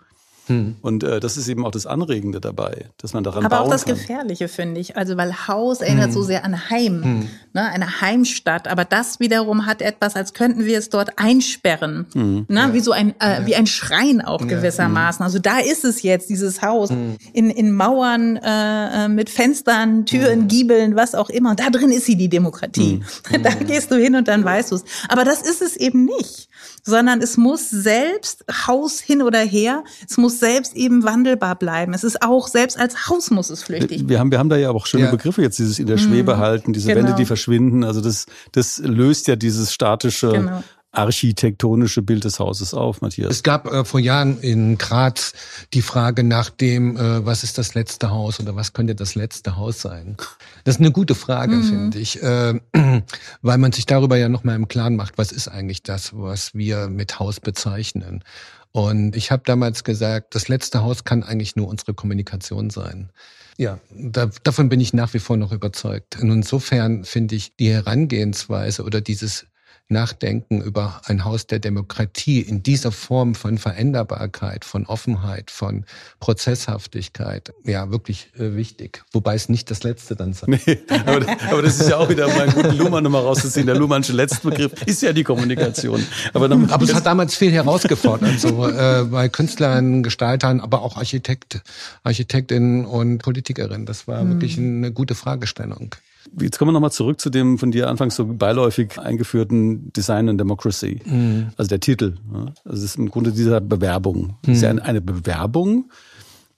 Hm. Und äh, das ist eben auch das Anregende dabei, dass man daran Aber auch das kann. Gefährliche, finde ich. Also weil Haus erinnert hm. so sehr an Heim, hm. ne, eine Heimstadt. Aber das wiederum hat etwas, als könnten wir es dort einsperren. Hm. Ne, ja. Wie so ein, äh, ja. wie ein Schrein auch ja. gewissermaßen. Also da ist es jetzt, dieses Haus. Hm. In, in Mauern, äh, äh, mit Fenstern, Türen, hm. Giebeln, was auch immer. Und da drin ist sie, die Demokratie. Da gehst du hin und dann weißt du es. Aber das ist es eben nicht sondern es muss selbst Haus hin oder her, es muss selbst eben wandelbar bleiben. Es ist auch, selbst als Haus muss es flüchtig Wir haben, wir haben da ja auch schöne ja. Begriffe jetzt, dieses in der Schwebe mhm. halten, diese genau. Wände, die verschwinden. Also das, das löst ja dieses statische genau architektonische Bild des Hauses auf, Matthias? Es gab äh, vor Jahren in Graz die Frage nach dem, äh, was ist das letzte Haus oder was könnte das letzte Haus sein? Das ist eine gute Frage, mhm. finde ich, äh, weil man sich darüber ja nochmal im Klaren macht, was ist eigentlich das, was wir mit Haus bezeichnen. Und ich habe damals gesagt, das letzte Haus kann eigentlich nur unsere Kommunikation sein. Ja, da, davon bin ich nach wie vor noch überzeugt. Und insofern finde ich die Herangehensweise oder dieses nachdenken über ein Haus der Demokratie in dieser Form von Veränderbarkeit, von Offenheit, von Prozesshaftigkeit, ja, wirklich äh, wichtig. Wobei es nicht das Letzte dann sein. Nee, aber, aber, das ist ja auch wieder, einen guten Luhmann nochmal rauszuziehen. Der Luhmannsche Letztbegriff ist ja die Kommunikation. Aber, aber es hat damals viel herausgefordert, so äh, bei Künstlern, Gestaltern, aber auch Architekt, Architektinnen und Politikerinnen. Das war mhm. wirklich eine gute Fragestellung. Jetzt kommen wir nochmal zurück zu dem von dir anfangs so beiläufig eingeführten Design and Democracy. Mhm. Also der Titel. Also das ist im Grunde dieser Bewerbung. Das ist ja mhm. eine Bewerbung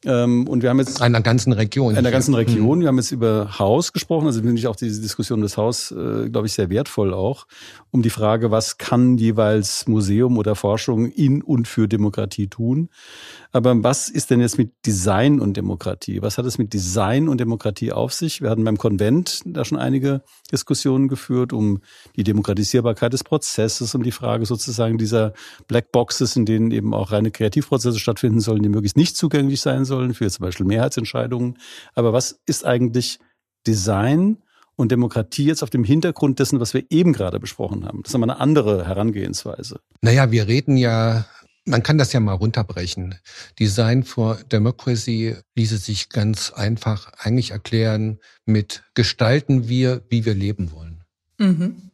ähm, und wir haben jetzt einer ganzen Region. Einer ganzen Region. Mhm. Wir haben jetzt über Haus gesprochen. Also finde ich auch diese Diskussion des Haus, äh, glaube ich, sehr wertvoll auch, um die Frage, was kann jeweils Museum oder Forschung in und für Demokratie tun. Aber was ist denn jetzt mit Design und Demokratie? Was hat es mit Design und Demokratie auf sich? Wir hatten beim Konvent da schon einige Diskussionen geführt um die Demokratisierbarkeit des Prozesses, um die Frage sozusagen dieser Blackboxes, in denen eben auch reine Kreativprozesse stattfinden sollen, die möglichst nicht zugänglich sein sollen für zum Beispiel Mehrheitsentscheidungen. Aber was ist eigentlich Design und Demokratie jetzt auf dem Hintergrund dessen, was wir eben gerade besprochen haben? Das ist aber eine andere Herangehensweise. Naja, wir reden ja man kann das ja mal runterbrechen. Design for Democracy ließe sich ganz einfach eigentlich erklären mit gestalten wir, wie wir leben wollen. Mhm.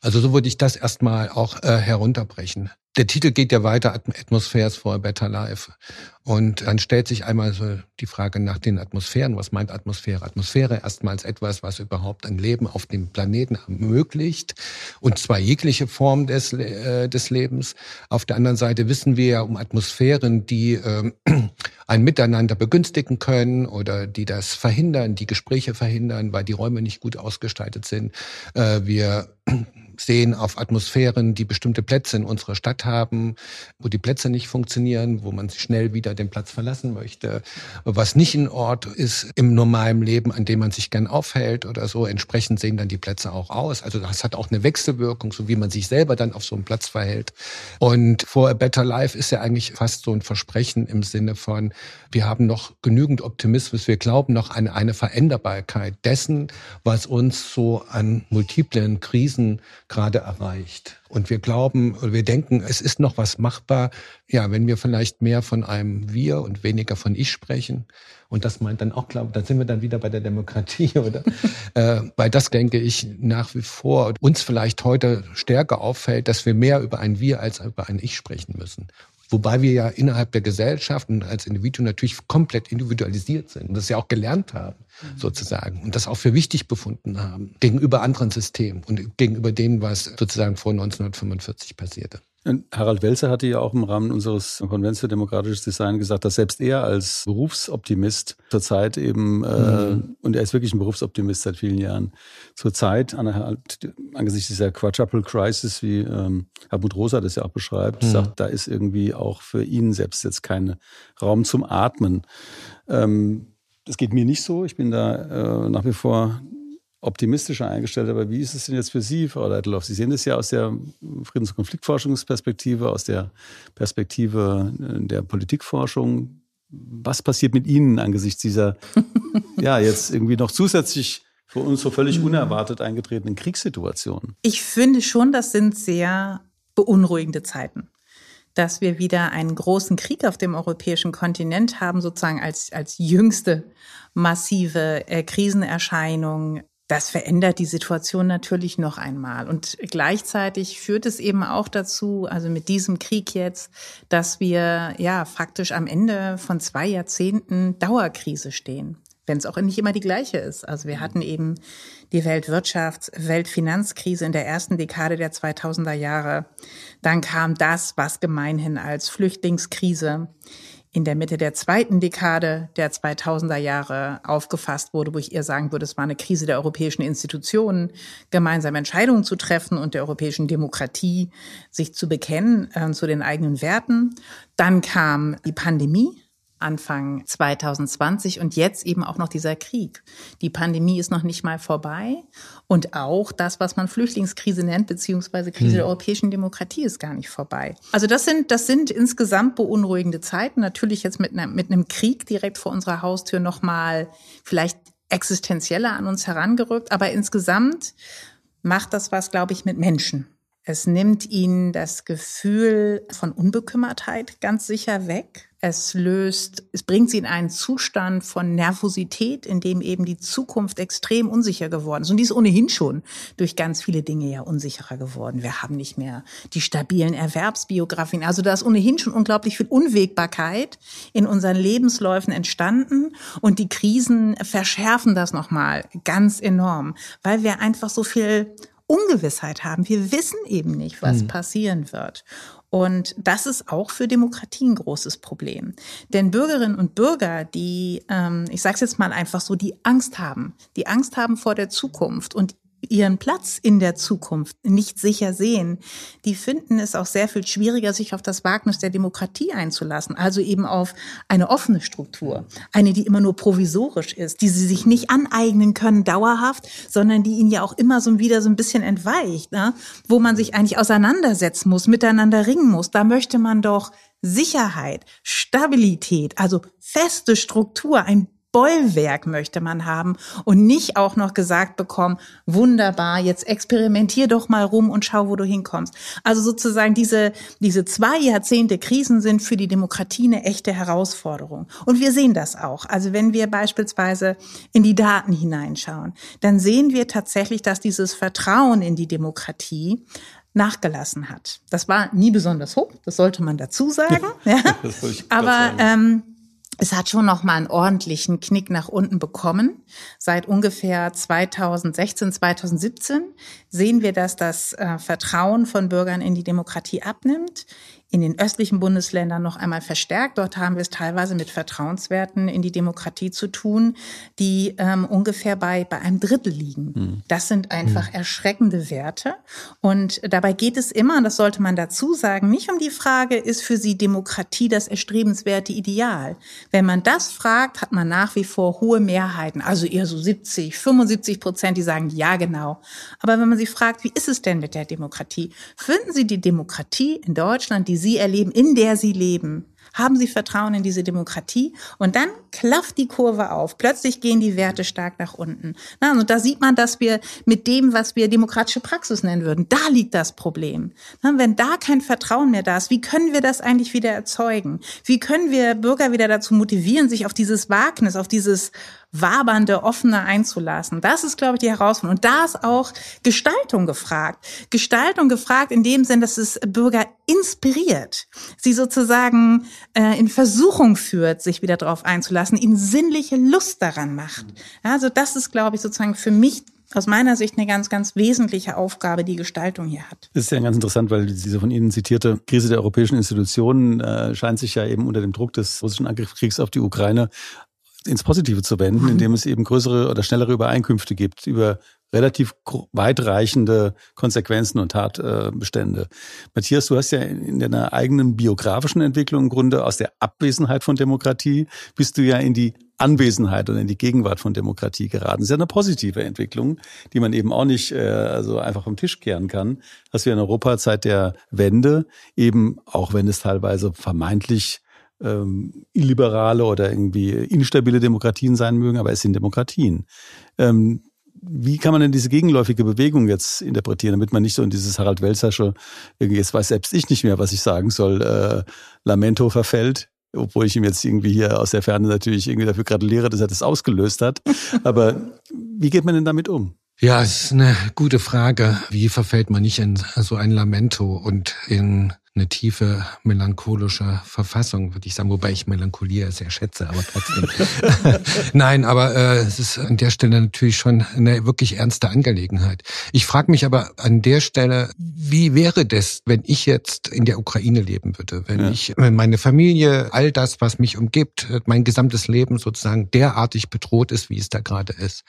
Also so würde ich das erstmal auch äh, herunterbrechen der Titel geht ja weiter, Atmospheres for a Better Life. Und dann stellt sich einmal so die Frage nach den Atmosphären. Was meint Atmosphäre? Atmosphäre erstmals etwas, was überhaupt ein Leben auf dem Planeten ermöglicht. Und zwar jegliche Form des, äh, des Lebens. Auf der anderen Seite wissen wir ja um Atmosphären, die äh, ein Miteinander begünstigen können oder die das verhindern, die Gespräche verhindern, weil die Räume nicht gut ausgestaltet sind. Äh, wir sehen auf Atmosphären, die bestimmte Plätze in unserer Stadt haben, wo die Plätze nicht funktionieren, wo man schnell wieder den Platz verlassen möchte, was nicht ein Ort ist im normalen Leben, an dem man sich gern aufhält oder so. Entsprechend sehen dann die Plätze auch aus. Also das hat auch eine Wechselwirkung, so wie man sich selber dann auf so einem Platz verhält. Und For a Better Life ist ja eigentlich fast so ein Versprechen im Sinne von, wir haben noch genügend Optimismus, wir glauben noch an eine Veränderbarkeit dessen, was uns so an multiplen Krisen gerade erreicht. Und wir glauben oder wir denken, es ist noch was machbar, ja, wenn wir vielleicht mehr von einem Wir und weniger von Ich sprechen. Und das meint dann auch, glaube dann sind wir dann wieder bei der Demokratie, oder? äh, weil das denke ich nach wie vor uns vielleicht heute stärker auffällt, dass wir mehr über ein Wir als über ein Ich sprechen müssen. Wobei wir ja innerhalb der Gesellschaft und als Individuum natürlich komplett individualisiert sind und das ja auch gelernt haben, mhm. sozusagen. Und das auch für wichtig befunden haben gegenüber anderen Systemen und gegenüber denen, was sozusagen vor 1945 passierte. Und Harald Welzer hatte ja auch im Rahmen unseres Konvents für demokratisches Design gesagt, dass selbst er als Berufsoptimist zurzeit eben, äh, mhm. und er ist wirklich ein Berufsoptimist seit vielen Jahren, zurzeit an, angesichts dieser Quadruple Crisis, wie ähm, Helmut Rosa das ja auch beschreibt, mhm. sagt, da ist irgendwie auch für ihn selbst jetzt kein Raum zum Atmen. Ähm, das geht mir nicht so. Ich bin da äh, nach wie vor optimistischer eingestellt. Aber wie ist es denn jetzt für Sie, Frau Leitloff? Sie sehen das ja aus der Friedens- und Konfliktforschungsperspektive, aus der Perspektive äh, der Politikforschung. Was passiert mit Ihnen angesichts dieser, ja, jetzt irgendwie noch zusätzlich für uns so völlig mhm. unerwartet eingetretenen Kriegssituation? Ich finde schon, das sind sehr beunruhigende Zeiten dass wir wieder einen großen Krieg auf dem europäischen Kontinent haben, sozusagen als, als jüngste massive äh, Krisenerscheinung das verändert die Situation natürlich noch einmal. Und gleichzeitig führt es eben auch dazu, also mit diesem Krieg jetzt, dass wir ja faktisch am Ende von zwei Jahrzehnten Dauerkrise stehen. Wenn es auch nicht immer die gleiche ist. Also wir hatten eben die Weltwirtschafts-, Weltfinanzkrise in der ersten Dekade der 2000er Jahre. Dann kam das, was gemeinhin als Flüchtlingskrise in der Mitte der zweiten Dekade der 2000er Jahre aufgefasst wurde, wo ich eher sagen würde, es war eine Krise der europäischen Institutionen, gemeinsame Entscheidungen zu treffen und der europäischen Demokratie sich zu bekennen äh, zu den eigenen Werten. Dann kam die Pandemie, Anfang 2020 und jetzt eben auch noch dieser Krieg. Die Pandemie ist noch nicht mal vorbei und auch das, was man Flüchtlingskrise nennt, beziehungsweise Krise hm. der europäischen Demokratie ist gar nicht vorbei. Also das sind, das sind insgesamt beunruhigende Zeiten. Natürlich jetzt mit, einer, mit einem Krieg direkt vor unserer Haustür nochmal vielleicht existenzieller an uns herangerückt, aber insgesamt macht das was, glaube ich, mit Menschen Es nimmt ihnen das Gefühl von Unbekümmertheit ganz sicher weg. Es löst, es bringt sie in einen Zustand von Nervosität, in dem eben die Zukunft extrem unsicher geworden ist. Und die ist ohnehin schon durch ganz viele Dinge ja unsicherer geworden. Wir haben nicht mehr die stabilen Erwerbsbiografien. Also da ist ohnehin schon unglaublich viel Unwägbarkeit in unseren Lebensläufen entstanden. Und die Krisen verschärfen das nochmal ganz enorm, weil wir einfach so viel Ungewissheit haben. Wir wissen eben nicht, was mhm. passieren wird. Und das ist auch für Demokratie ein großes Problem. Denn Bürgerinnen und Bürger, die, ähm, ich sage es jetzt mal einfach so, die Angst haben, die Angst haben vor der Zukunft und ihren Platz in der Zukunft nicht sicher sehen, die finden es auch sehr viel schwieriger, sich auf das Wagnis der Demokratie einzulassen. Also eben auf eine offene Struktur. Eine, die immer nur provisorisch ist, die sie sich nicht aneignen können dauerhaft, sondern die ihnen ja auch immer so wieder so ein bisschen entweicht, ne? wo man sich eigentlich auseinandersetzen muss, miteinander ringen muss. Da möchte man doch Sicherheit, Stabilität, also feste Struktur, ein Bollwerk möchte man haben und nicht auch noch gesagt bekommen, wunderbar, jetzt experimentier doch mal rum und schau, wo du hinkommst. Also sozusagen diese, diese zwei Jahrzehnte Krisen sind für die Demokratie eine echte Herausforderung. Und wir sehen das auch. Also wenn wir beispielsweise in die Daten hineinschauen, dann sehen wir tatsächlich, dass dieses Vertrauen in die Demokratie nachgelassen hat. Das war nie besonders hoch, das sollte man dazu sagen. Ja. Aber ähm, es hat schon noch mal einen ordentlichen Knick nach unten bekommen. Seit ungefähr 2016, 2017 sehen wir, dass das äh, Vertrauen von Bürgern in die Demokratie abnimmt in den östlichen Bundesländern noch einmal verstärkt. Dort haben wir es teilweise mit Vertrauenswerten in die Demokratie zu tun, die ähm, ungefähr bei, bei einem Drittel liegen. Hm. Das sind einfach hm. erschreckende Werte. Und dabei geht es immer, und das sollte man dazu sagen, nicht um die Frage, ist für Sie Demokratie das erstrebenswerte Ideal? Wenn man das fragt, hat man nach wie vor hohe Mehrheiten, also eher so 70, 75 Prozent, die sagen, ja, genau. Aber wenn man sie fragt, wie ist es denn mit der Demokratie? Finden Sie die Demokratie in Deutschland, die Sie erleben, in der Sie leben, haben Sie Vertrauen in diese Demokratie und dann klafft die Kurve auf. Plötzlich gehen die Werte stark nach unten. Na, und da sieht man, dass wir mit dem, was wir demokratische Praxis nennen würden, da liegt das Problem. Na, wenn da kein Vertrauen mehr da ist, wie können wir das eigentlich wieder erzeugen? Wie können wir Bürger wieder dazu motivieren, sich auf dieses Wagnis, auf dieses wabernde, offene einzulassen. Das ist, glaube ich, die Herausforderung. Und da ist auch Gestaltung gefragt. Gestaltung gefragt in dem Sinn, dass es Bürger inspiriert, sie sozusagen äh, in Versuchung führt, sich wieder darauf einzulassen, ihnen sinnliche Lust daran macht. Also das ist, glaube ich, sozusagen für mich aus meiner Sicht eine ganz, ganz wesentliche Aufgabe, die Gestaltung hier hat. Das ist ja ganz interessant, weil diese von Ihnen zitierte Krise der europäischen Institutionen äh, scheint sich ja eben unter dem Druck des russischen Angriffskriegs auf die Ukraine ins Positive zu wenden, indem es eben größere oder schnellere Übereinkünfte gibt über relativ weitreichende Konsequenzen und Tatbestände. Matthias, du hast ja in deiner eigenen biografischen Entwicklung im Grunde aus der Abwesenheit von Demokratie bist du ja in die Anwesenheit und in die Gegenwart von Demokratie geraten. Das ist ja eine positive Entwicklung, die man eben auch nicht äh, also einfach vom Tisch kehren kann, dass wir in Europa seit der Wende eben, auch wenn es teilweise vermeintlich ähm, illiberale oder irgendwie instabile Demokratien sein mögen, aber es sind Demokratien. Ähm, wie kann man denn diese gegenläufige Bewegung jetzt interpretieren, damit man nicht so in dieses Harald Welzersche, jetzt weiß selbst ich nicht mehr, was ich sagen soll, äh, Lamento verfällt, obwohl ich ihm jetzt irgendwie hier aus der Ferne natürlich irgendwie dafür gratuliere, dass er das ausgelöst hat. Aber wie geht man denn damit um? Ja, es ist eine gute Frage. Wie verfällt man nicht in so ein Lamento und in eine tiefe melancholische Verfassung, würde ich sagen, wobei ich Melancholie sehr schätze, aber trotzdem. Nein, aber äh, es ist an der Stelle natürlich schon eine wirklich ernste Angelegenheit. Ich frage mich aber an der Stelle, wie wäre das, wenn ich jetzt in der Ukraine leben würde, wenn ja. ich wenn meine Familie, all das, was mich umgibt, mein gesamtes Leben sozusagen derartig bedroht ist, wie es da gerade ist.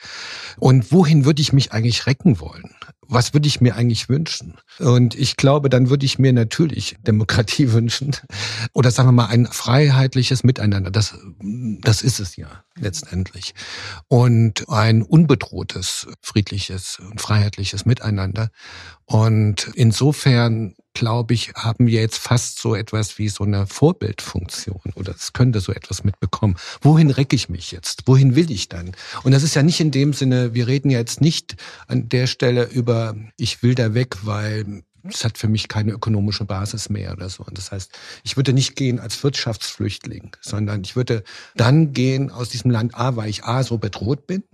Und wohin würde ich mich eigentlich recken wollen? Was würde ich mir eigentlich wünschen? Und ich glaube, dann würde ich mir natürlich Demokratie wünschen oder sagen wir mal ein freiheitliches Miteinander. Das, das ist es ja letztendlich. Und ein unbedrohtes, friedliches und freiheitliches Miteinander. Und insofern glaube ich, haben wir jetzt fast so etwas wie so eine Vorbildfunktion oder es könnte so etwas mitbekommen. Wohin recke ich mich jetzt? Wohin will ich dann? Und das ist ja nicht in dem Sinne, wir reden ja jetzt nicht an der Stelle über, ich will da weg, weil das hat für mich keine ökonomische Basis mehr oder so. Und das heißt, ich würde nicht gehen als Wirtschaftsflüchtling, sondern ich würde dann gehen aus diesem Land A, weil ich A so bedroht bin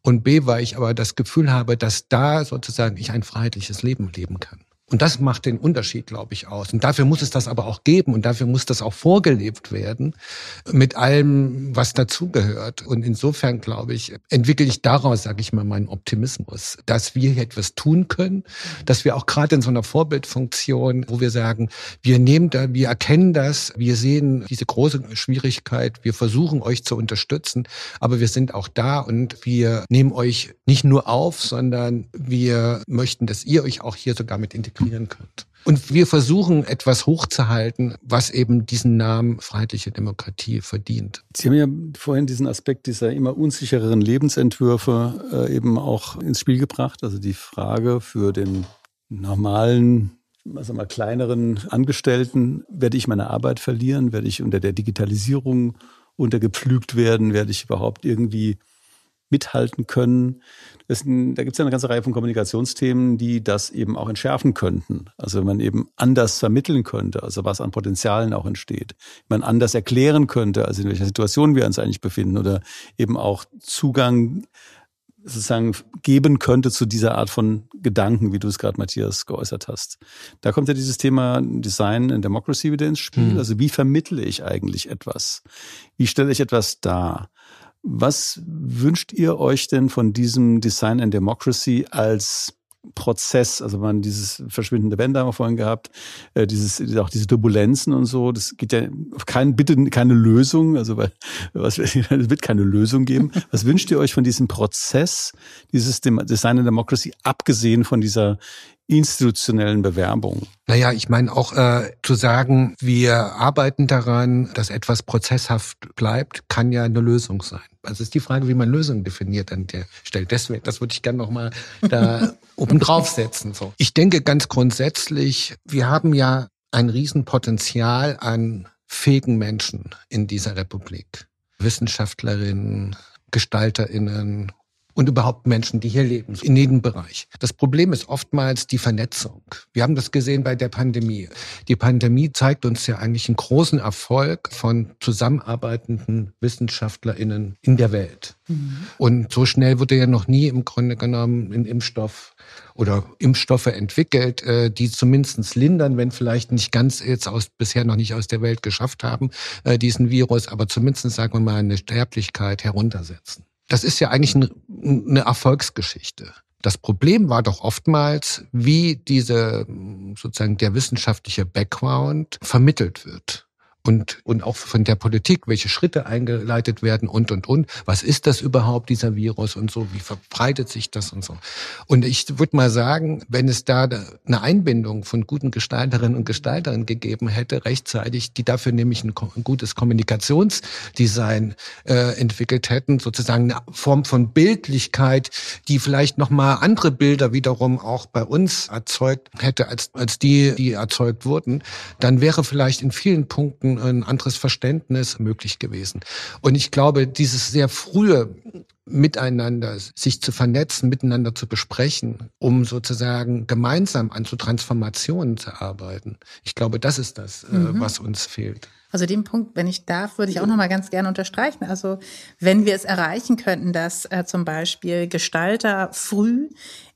und B, weil ich aber das Gefühl habe, dass da sozusagen ich ein freiheitliches Leben leben kann. Und das macht den Unterschied, glaube ich, aus. Und dafür muss es das aber auch geben und dafür muss das auch vorgelebt werden mit allem, was dazugehört. Und insofern, glaube ich, entwickle ich daraus, sage ich mal, meinen Optimismus, dass wir hier etwas tun können, dass wir auch gerade in so einer Vorbildfunktion, wo wir sagen, wir nehmen da, wir erkennen das, wir sehen diese große Schwierigkeit, wir versuchen euch zu unterstützen, aber wir sind auch da und wir nehmen euch nicht nur auf, sondern wir möchten, dass ihr euch auch hier sogar mit integriert integrieren könnt. Und wir versuchen etwas hochzuhalten, was eben diesen Namen freiheitliche Demokratie verdient. Sie haben ja vorhin diesen Aspekt dieser immer unsichereren Lebensentwürfe äh, eben auch ins Spiel gebracht. Also die Frage für den normalen also mal kleineren Angestellten, werde ich meine Arbeit verlieren? Werde ich unter der Digitalisierung untergepflügt werden? Werde ich überhaupt irgendwie mithalten können. Das, da gibt es ja eine ganze Reihe von Kommunikationsthemen, die das eben auch entschärfen könnten. Also wenn man eben anders vermitteln könnte, also was an Potenzialen auch entsteht, man anders erklären könnte, also in welcher Situation wir uns eigentlich befinden oder eben auch Zugang sozusagen geben könnte zu dieser Art von Gedanken, wie du es gerade, Matthias, geäußert hast. Da kommt ja dieses Thema Design and Democracy wieder ins Spiel. Mhm. Also wie vermittle ich eigentlich etwas? Wie stelle ich etwas dar? Was wünscht ihr euch denn von diesem Design and Democracy als Prozess, also man dieses verschwindende Wände haben wir vorhin gehabt, äh, dieses auch diese Turbulenzen und so, das geht ja kein bitte keine Lösung, also weil was es wird keine Lösung geben. Was wünscht ihr euch von diesem Prozess, dieses Design and Democracy abgesehen von dieser institutionellen Bewerbung? Naja, ich meine auch äh, zu sagen, wir arbeiten daran, dass etwas prozesshaft bleibt, kann ja eine Lösung sein. Also ist die Frage, wie man Lösungen definiert an der Stelle. Deswegen, das würde ich gerne nochmal da oben draufsetzen. So. Ich denke ganz grundsätzlich, wir haben ja ein Riesenpotenzial an fähigen Menschen in dieser Republik. Wissenschaftlerinnen, GestalterInnen, und überhaupt Menschen, die hier leben, in jedem Bereich. Das Problem ist oftmals die Vernetzung. Wir haben das gesehen bei der Pandemie. Die Pandemie zeigt uns ja eigentlich einen großen Erfolg von zusammenarbeitenden WissenschaftlerInnen in der Welt. Mhm. Und so schnell wurde ja noch nie im Grunde genommen ein Impfstoff oder Impfstoffe entwickelt, äh, die zumindest lindern, wenn vielleicht nicht ganz jetzt aus, bisher noch nicht aus der Welt geschafft haben, äh, diesen Virus, aber zumindest, sagen wir mal, eine Sterblichkeit heruntersetzen. Das ist ja eigentlich eine Erfolgsgeschichte. Das Problem war doch oftmals, wie diese sozusagen der wissenschaftliche Background vermittelt wird und, und auch von der Politik, welche Schritte eingeleitet werden und, und, und. Was ist das überhaupt, dieser Virus und so? Wie verbreitet sich das und so? Und ich würde mal sagen, wenn es da eine Einbindung von guten Gestalterinnen und Gestaltern gegeben hätte, rechtzeitig, die dafür nämlich ein, ein gutes Kommunikationsdesign äh, entwickelt hätten, sozusagen eine Form von Bildlichkeit, die vielleicht nochmal andere Bilder wiederum auch bei uns erzeugt hätte, als, als die, die erzeugt wurden, dann wäre vielleicht in vielen Punkten ein anderes Verständnis möglich gewesen. Und ich glaube, dieses sehr frühe miteinander sich zu vernetzen, miteinander zu besprechen, um sozusagen gemeinsam an so Transformationen zu arbeiten. Ich glaube, das ist das, äh, mhm. was uns fehlt. Also den Punkt, wenn ich darf, würde ich auch noch mal ganz gerne unterstreichen. Also wenn wir es erreichen könnten, dass äh, zum Beispiel Gestalter früh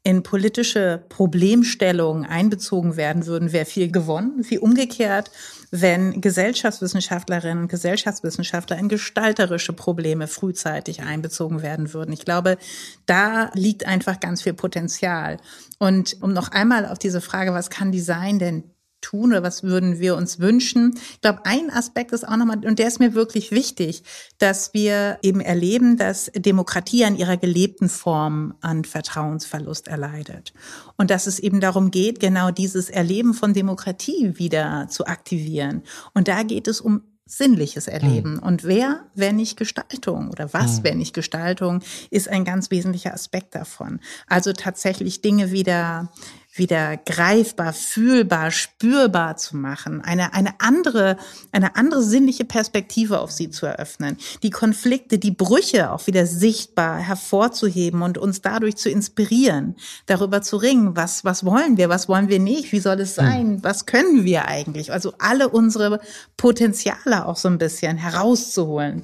in politische Problemstellungen einbezogen werden würden, wäre viel gewonnen. Wie umgekehrt, wenn Gesellschaftswissenschaftlerinnen und Gesellschaftswissenschaftler in gestalterische Probleme frühzeitig einbezogen werden würden. Ich glaube, da liegt einfach ganz viel Potenzial. Und um noch einmal auf diese Frage, was kann Design denn tun oder was würden wir uns wünschen? Ich glaube, ein Aspekt ist auch nochmal, und der ist mir wirklich wichtig, dass wir eben erleben, dass Demokratie an ihrer gelebten Form an Vertrauensverlust erleidet. Und dass es eben darum geht, genau dieses Erleben von Demokratie wieder zu aktivieren. Und da geht es um sinnliches Erleben. Mhm. Und wer, wenn nicht Gestaltung oder was, mhm. wenn nicht Gestaltung, ist ein ganz wesentlicher Aspekt davon. Also tatsächlich Dinge wieder wieder greifbar, fühlbar, spürbar zu machen, eine, eine andere, eine andere sinnliche Perspektive auf sie zu eröffnen, die Konflikte, die Brüche auch wieder sichtbar hervorzuheben und uns dadurch zu inspirieren, darüber zu ringen, was, was wollen wir, was wollen wir nicht, wie soll es hm. sein, was können wir eigentlich, also alle unsere Potenziale auch so ein bisschen herauszuholen.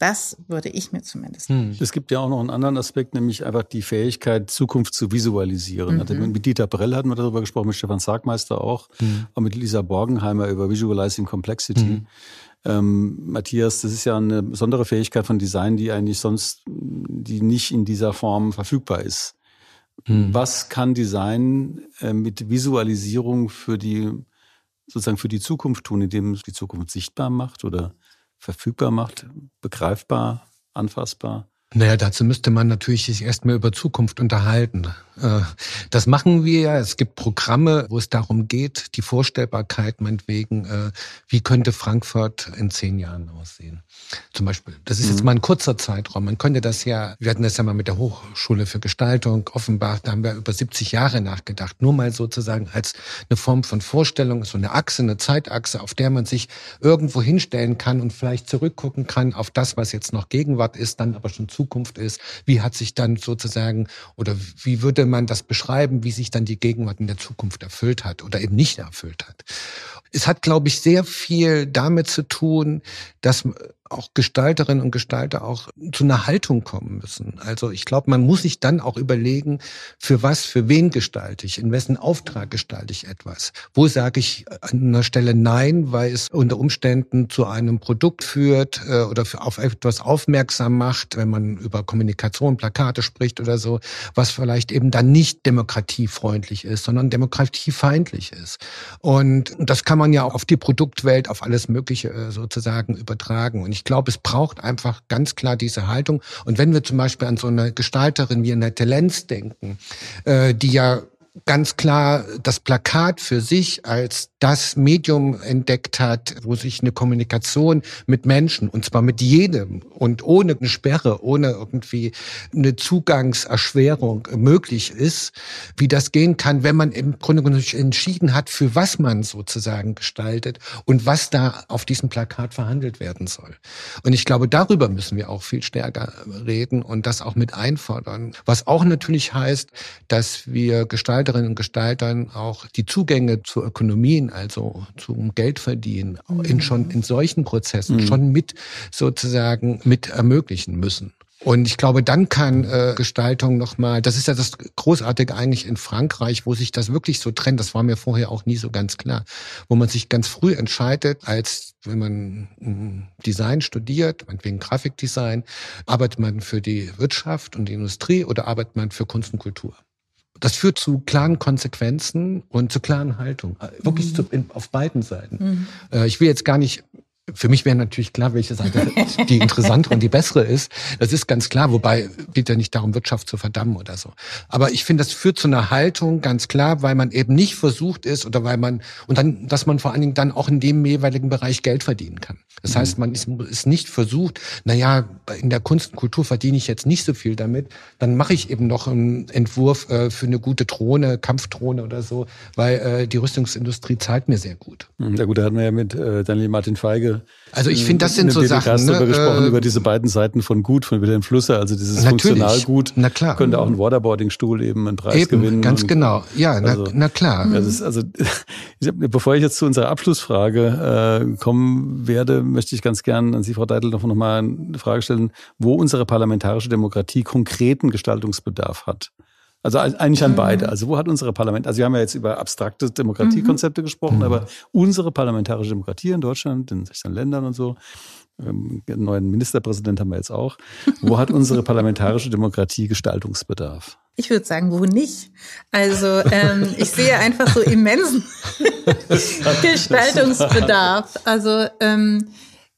Das würde ich mir zumindest. Hm. Es gibt ja auch noch einen anderen Aspekt, nämlich einfach die Fähigkeit, Zukunft zu visualisieren. Mhm. Mit Dieter Brell hatten wir darüber gesprochen, mit Stefan Sargmeister auch, mhm. auch mit Lisa Borgenheimer über Visualizing Complexity. Mhm. Ähm, Matthias, das ist ja eine besondere Fähigkeit von Design, die eigentlich sonst, die nicht in dieser Form verfügbar ist. Mhm. Was kann Design äh, mit Visualisierung für die sozusagen für die Zukunft tun, indem es die Zukunft sichtbar macht oder verfügbar macht, begreifbar, anfassbar? Naja, dazu müsste man natürlich sich erstmal über Zukunft unterhalten. Äh, das machen wir ja. Es gibt Programme, wo es darum geht, die Vorstellbarkeit meinetwegen, äh, wie könnte Frankfurt in zehn Jahren aussehen. Zum Beispiel. Das ist jetzt mhm. mal ein kurzer Zeitraum. Man könnte das ja, wir hatten das ja mal mit der Hochschule für Gestaltung Offenbach, da haben wir über 70 Jahre nachgedacht. Nur mal sozusagen als eine Form von Vorstellung, so eine Achse, eine Zeitachse, auf der man sich irgendwo hinstellen kann und vielleicht zurückgucken kann auf das, was jetzt noch Gegenwart ist, dann aber schon Zukunft ist. Wie hat sich dann sozusagen oder wie würde man das beschreiben, wie sich dann die Gegenwart in der Zukunft erfüllt hat oder eben nicht erfüllt hat. Es hat, glaube ich, sehr viel damit zu tun, dass auch Gestalterinnen und Gestalter auch zu einer Haltung kommen müssen. Also ich glaube, man muss sich dann auch überlegen, für was, für wen gestalte ich, in wessen Auftrag gestalte ich etwas. Wo sage ich an einer Stelle Nein, weil es unter Umständen zu einem Produkt führt äh, oder auf etwas aufmerksam macht, wenn man über Kommunikation, Plakate spricht oder so, was vielleicht eben dann nicht demokratiefreundlich ist, sondern demokratiefeindlich ist. Und das kann man ja auch auf die Produktwelt, auf alles Mögliche äh, sozusagen übertragen. Und ich glaube, es braucht einfach ganz klar diese Haltung. Und wenn wir zum Beispiel an so eine Gestalterin wie Annette Lenz denken, äh, die ja ganz klar das Plakat für sich als das Medium entdeckt hat, wo sich eine Kommunikation mit Menschen, und zwar mit jedem und ohne eine Sperre, ohne irgendwie eine Zugangserschwerung möglich ist, wie das gehen kann, wenn man im Grunde genommen entschieden hat, für was man sozusagen gestaltet und was da auf diesem Plakat verhandelt werden soll. Und ich glaube, darüber müssen wir auch viel stärker reden und das auch mit einfordern. Was auch natürlich heißt, dass wir Gestalterinnen und Gestaltern auch die Zugänge zu Ökonomien also zum Geldverdienen, mhm. in schon in solchen Prozessen mhm. schon mit sozusagen mit ermöglichen müssen. Und ich glaube, dann kann äh, Gestaltung nochmal, das ist ja das Großartige eigentlich in Frankreich, wo sich das wirklich so trennt, das war mir vorher auch nie so ganz klar, wo man sich ganz früh entscheidet, als wenn man hm, Design studiert, meinetwegen Grafikdesign, arbeitet man für die Wirtschaft und die Industrie oder arbeitet man für Kunst und Kultur das führt zu klaren Konsequenzen und zu klaren Haltung. Äh, wirklich mhm. zu, in, auf beiden Seiten. Mhm. Äh, ich will jetzt gar nicht für mich wäre natürlich klar, welche Seite die interessantere und die bessere ist. Das ist ganz klar, wobei geht ja nicht darum, Wirtschaft zu verdammen oder so. Aber ich finde, das führt zu einer Haltung ganz klar, weil man eben nicht versucht ist oder weil man und dann, dass man vor allen Dingen dann auch in dem jeweiligen Bereich Geld verdienen kann. Das heißt, man ist, ist nicht versucht, na ja, in der Kunst und Kultur verdiene ich jetzt nicht so viel damit, dann mache ich eben noch einen Entwurf äh, für eine gute Drohne, Kampfdrohne oder so, weil äh, die Rüstungsindustrie zahlt mir sehr gut. Ja gut, da hatten wir ja mit äh, Daniel Martin Feige also ich finde, das sind so Sachen. Ne? gesprochen äh, über diese beiden Seiten von Gut, von Wilhelm Flusser, also dieses Funktionalgut. Na klar. Könnte auch ein Waterboarding-Stuhl eben einen Preis eben, gewinnen. Ganz genau. Ja, na, also, na klar. Das ist also, bevor ich jetzt zu unserer Abschlussfrage äh, kommen werde, möchte ich ganz gern an Sie, Frau Deitel, noch mal eine Frage stellen, wo unsere parlamentarische Demokratie konkreten Gestaltungsbedarf hat. Also eigentlich an beide. Mhm. Also wo hat unsere Parlament, also wir haben ja jetzt über abstrakte Demokratiekonzepte mhm. gesprochen, mhm. aber unsere parlamentarische Demokratie in Deutschland, in 16 Ländern und so, ähm, den neuen Ministerpräsident haben wir jetzt auch. Wo hat unsere parlamentarische Demokratie Gestaltungsbedarf? Ich würde sagen, wo nicht. Also ähm, ich sehe einfach so immensen Gestaltungsbedarf. Also ähm,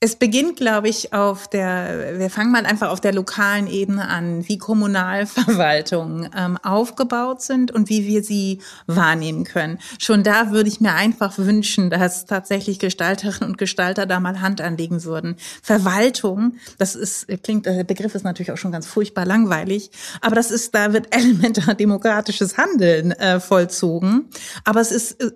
Es beginnt, glaube ich, auf der, wir fangen mal einfach auf der lokalen Ebene an, wie Kommunalverwaltungen ähm, aufgebaut sind und wie wir sie wahrnehmen können. Schon da würde ich mir einfach wünschen, dass tatsächlich Gestalterinnen und Gestalter da mal Hand anlegen würden. Verwaltung, das ist, klingt, der Begriff ist natürlich auch schon ganz furchtbar langweilig, aber das ist, da wird elementar demokratisches Handeln äh, vollzogen. Aber es ist äh,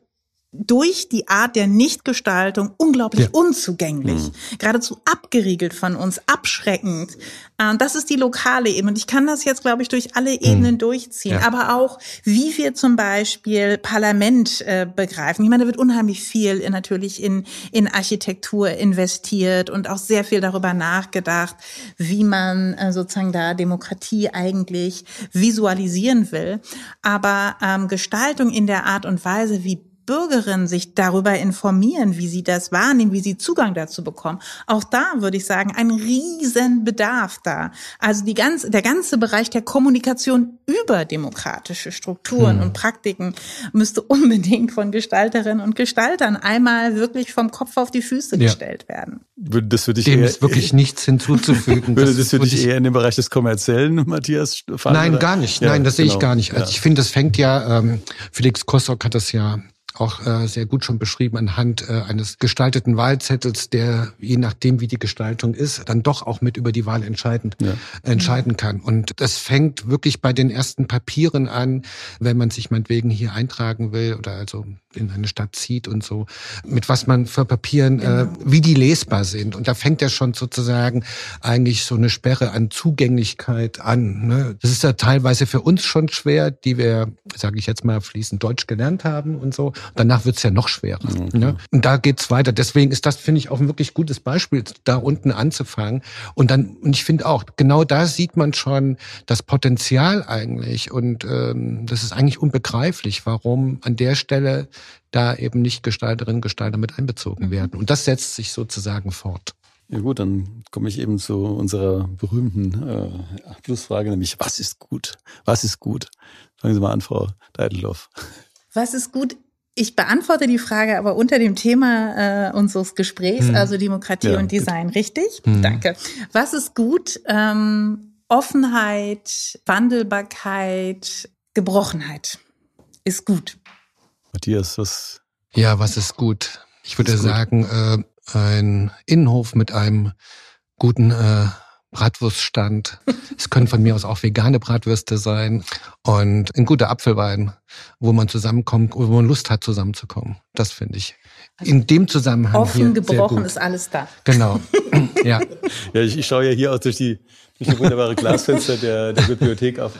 durch die Art der Nichtgestaltung unglaublich ja. unzugänglich, mhm. geradezu abgeriegelt von uns, abschreckend. Äh, das ist die lokale Ebene. Und ich kann das jetzt, glaube ich, durch alle Ebenen mhm. durchziehen. Ja. Aber auch, wie wir zum Beispiel Parlament äh, begreifen. Ich meine, da wird unheimlich viel in, natürlich in, in Architektur investiert und auch sehr viel darüber nachgedacht, wie man äh, sozusagen da Demokratie eigentlich visualisieren will. Aber ähm, Gestaltung in der Art und Weise, wie Bürgerinnen sich darüber informieren, wie sie das wahrnehmen, wie sie Zugang dazu bekommen. Auch da würde ich sagen, ein Riesenbedarf da. Also die ganze, der ganze Bereich der Kommunikation über demokratische Strukturen hm. und Praktiken müsste unbedingt von Gestalterinnen und Gestaltern einmal wirklich vom Kopf auf die Füße ja. gestellt werden. Das würde ich Dem eher, ist wirklich nichts hinzuzufügen. würde das, das würde ich eher in den Bereich des Kommerziellen, Matthias? Fahren, Nein, oder? gar nicht. Nein, ja, das genau. sehe ich genau. gar nicht. Also ja. ich finde, das fängt ja, ähm, Felix Kossock hat das ja auch äh, sehr gut schon beschrieben anhand äh, eines gestalteten Wahlzettels, der je nachdem, wie die Gestaltung ist, dann doch auch mit über die Wahl entscheiden, ja. entscheiden kann. Und das fängt wirklich bei den ersten Papieren an, wenn man sich meinetwegen hier eintragen will oder also in eine Stadt zieht und so, mit was man für Papieren, äh, genau. äh, wie die lesbar sind. Und da fängt ja schon sozusagen eigentlich so eine Sperre an Zugänglichkeit an. Ne? Das ist ja teilweise für uns schon schwer, die wir, sage ich jetzt mal, fließend Deutsch gelernt haben und so. Danach wird's ja noch schwerer. Okay. Ne? Und da geht's weiter. Deswegen ist das, finde ich, auch ein wirklich gutes Beispiel, da unten anzufangen. Und dann, und ich finde auch, genau da sieht man schon das Potenzial eigentlich. Und ähm, das ist eigentlich unbegreiflich, warum an der Stelle da eben nicht Gestalterinnen und Gestalter mit einbezogen mhm. werden. Und das setzt sich sozusagen fort. Ja gut, dann komme ich eben zu unserer berühmten äh, Abschlussfrage, nämlich was ist gut? Was ist gut? Fangen Sie mal an, Frau Deidelhoff. Was ist gut? Ich beantworte die Frage aber unter dem Thema äh, unseres Gesprächs, hm. also Demokratie ja, und Design, gut. richtig? Hm. Danke. Was ist gut? Ähm, Offenheit, Wandelbarkeit, Gebrochenheit ist gut. Matthias, was? Ja, was ist gut? Ich würde sagen, äh, ein Innenhof mit einem guten äh, Bratwurststand. es können von mir aus auch vegane Bratwürste sein und ein guter Apfelwein, wo man zusammenkommt, wo man Lust hat, zusammenzukommen. Das finde ich. Also in dem Zusammenhang. Offen gebrochen ist alles da. Genau. ja. Ja, ich, ich schaue ja hier auch durch die, durch die wunderbare Glasfenster der, der Bibliothek auf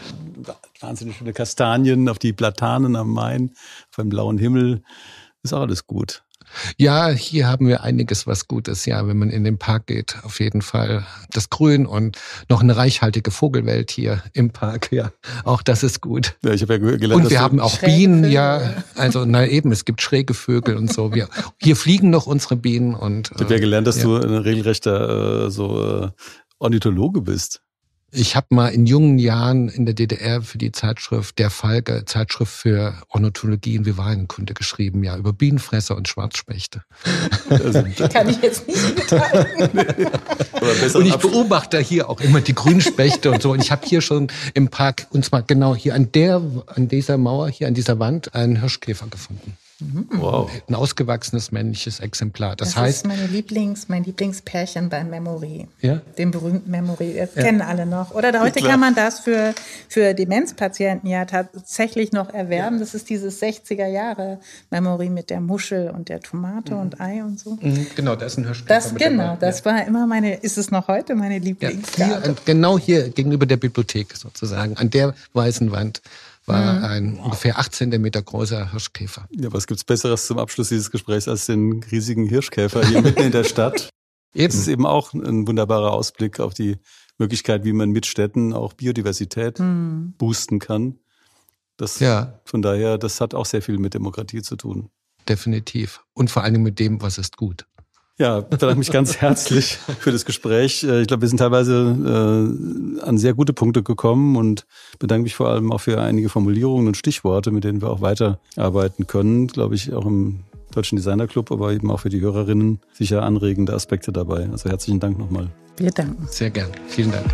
wahnsinnig schöne Kastanien, auf die Platanen am Main, auf einem blauen Himmel. Ist auch alles gut. Ja, hier haben wir einiges, was gut ist, ja, wenn man in den Park geht. Auf jeden Fall das Grün und noch eine reichhaltige Vogelwelt hier im Park, ja. Auch das ist gut. Ja, ich habe ja gelernt, und wir haben auch Bienen, Vögel. ja. Also, na eben, es gibt schräge Vögel und so. Wir, hier fliegen noch unsere Bienen und. Ich habe ja gelernt, dass ja. du ein regelrechter, äh, so, äh, Ornithologe bist. Ich habe mal in jungen Jahren in der DDR für die Zeitschrift Der Falke, Zeitschrift für Ornithologie und Vivalenkunde geschrieben, ja, über Bienenfresser und Schwarzspechte. Kann ich jetzt nicht mitteilen. und ich beobachte hier auch immer die Grünspechte und so. Und ich habe hier schon im Park, und zwar genau hier an der, an dieser Mauer, hier an dieser Wand, einen Hirschkäfer gefunden. Mhm. Wow. Ein ausgewachsenes männliches Exemplar. Das, das heißt. Das ist meine Lieblings, mein Lieblingspärchen beim Memory. Ja. Dem berühmten Memory. Das ja. kennen alle noch. Oder heute kann man das für, für Demenzpatienten ja tatsächlich noch erwerben. Ja. Das ist dieses 60er Jahre Memory mit der Muschel und der Tomate mhm. und Ei und so. Mhm, genau, das ist ein Hörspiel. Das, genau, das war immer meine, ist es noch heute meine Lieblingsgabe. Hier, genau hier gegenüber der Bibliothek sozusagen, an der weißen Wand war mhm. ein ungefähr 18 Meter großer Hirschkäfer. Ja, was gibt's Besseres zum Abschluss dieses Gesprächs als den riesigen Hirschkäfer hier mitten in der Stadt? Eben. Das ist eben auch ein wunderbarer Ausblick auf die Möglichkeit, wie man mit Städten auch Biodiversität mhm. boosten kann. Das, ja. Von daher, das hat auch sehr viel mit Demokratie zu tun. Definitiv. Und vor allen Dingen mit dem, was ist gut. Ja, bedanke mich ganz herzlich für das Gespräch. Äh, ich glaube, wir sind teilweise äh, an sehr gute Punkte gekommen und bedanke mich vor allem auch für einige Formulierungen und Stichworte, mit denen wir auch weiterarbeiten können, glaube ich, auch im Deutschen Designer Club, aber eben auch für die Hörerinnen sicher anregende Aspekte dabei. Also herzlichen Dank nochmal. Wir danken. Sehr gern. Vielen Dank.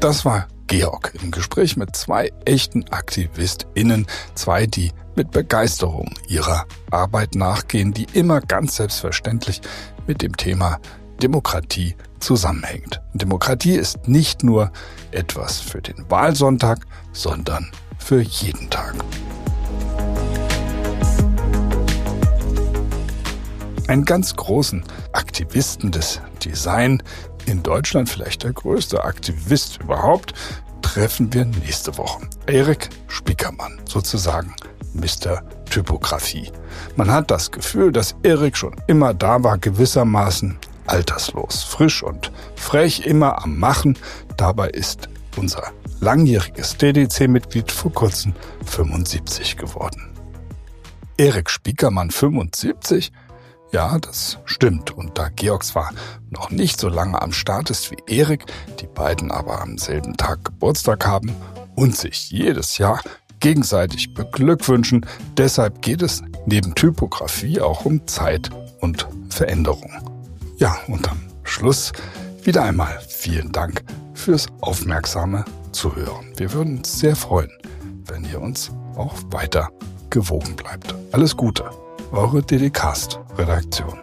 Das war Georg im Gespräch mit zwei echten AktivistInnen, zwei, die mit Begeisterung ihrer Arbeit nachgehen, die immer ganz selbstverständlich mit dem Thema Demokratie zusammenhängt. Demokratie ist nicht nur etwas für den Wahlsonntag, sondern für jeden Tag. Einen ganz großen Aktivisten des Design in Deutschland vielleicht der größte Aktivist überhaupt, treffen wir nächste Woche. Erik Spiekermann, sozusagen Mr. Typografie. Man hat das Gefühl, dass Erik schon immer da war, gewissermaßen alterslos, frisch und frech, immer am Machen. Dabei ist unser langjähriges DDC-Mitglied vor kurzem 75 geworden. Erik Spiekermann 75 ja, das stimmt. Und da Georg zwar noch nicht so lange am Start ist wie Erik, die beiden aber am selben Tag Geburtstag haben und sich jedes Jahr gegenseitig beglückwünschen, deshalb geht es neben Typografie auch um Zeit und Veränderung. Ja, und am Schluss wieder einmal vielen Dank fürs aufmerksame Zuhören. Wir würden uns sehr freuen, wenn ihr uns auch weiter gewogen bleibt. Alles Gute eure DDcast-Redaktion.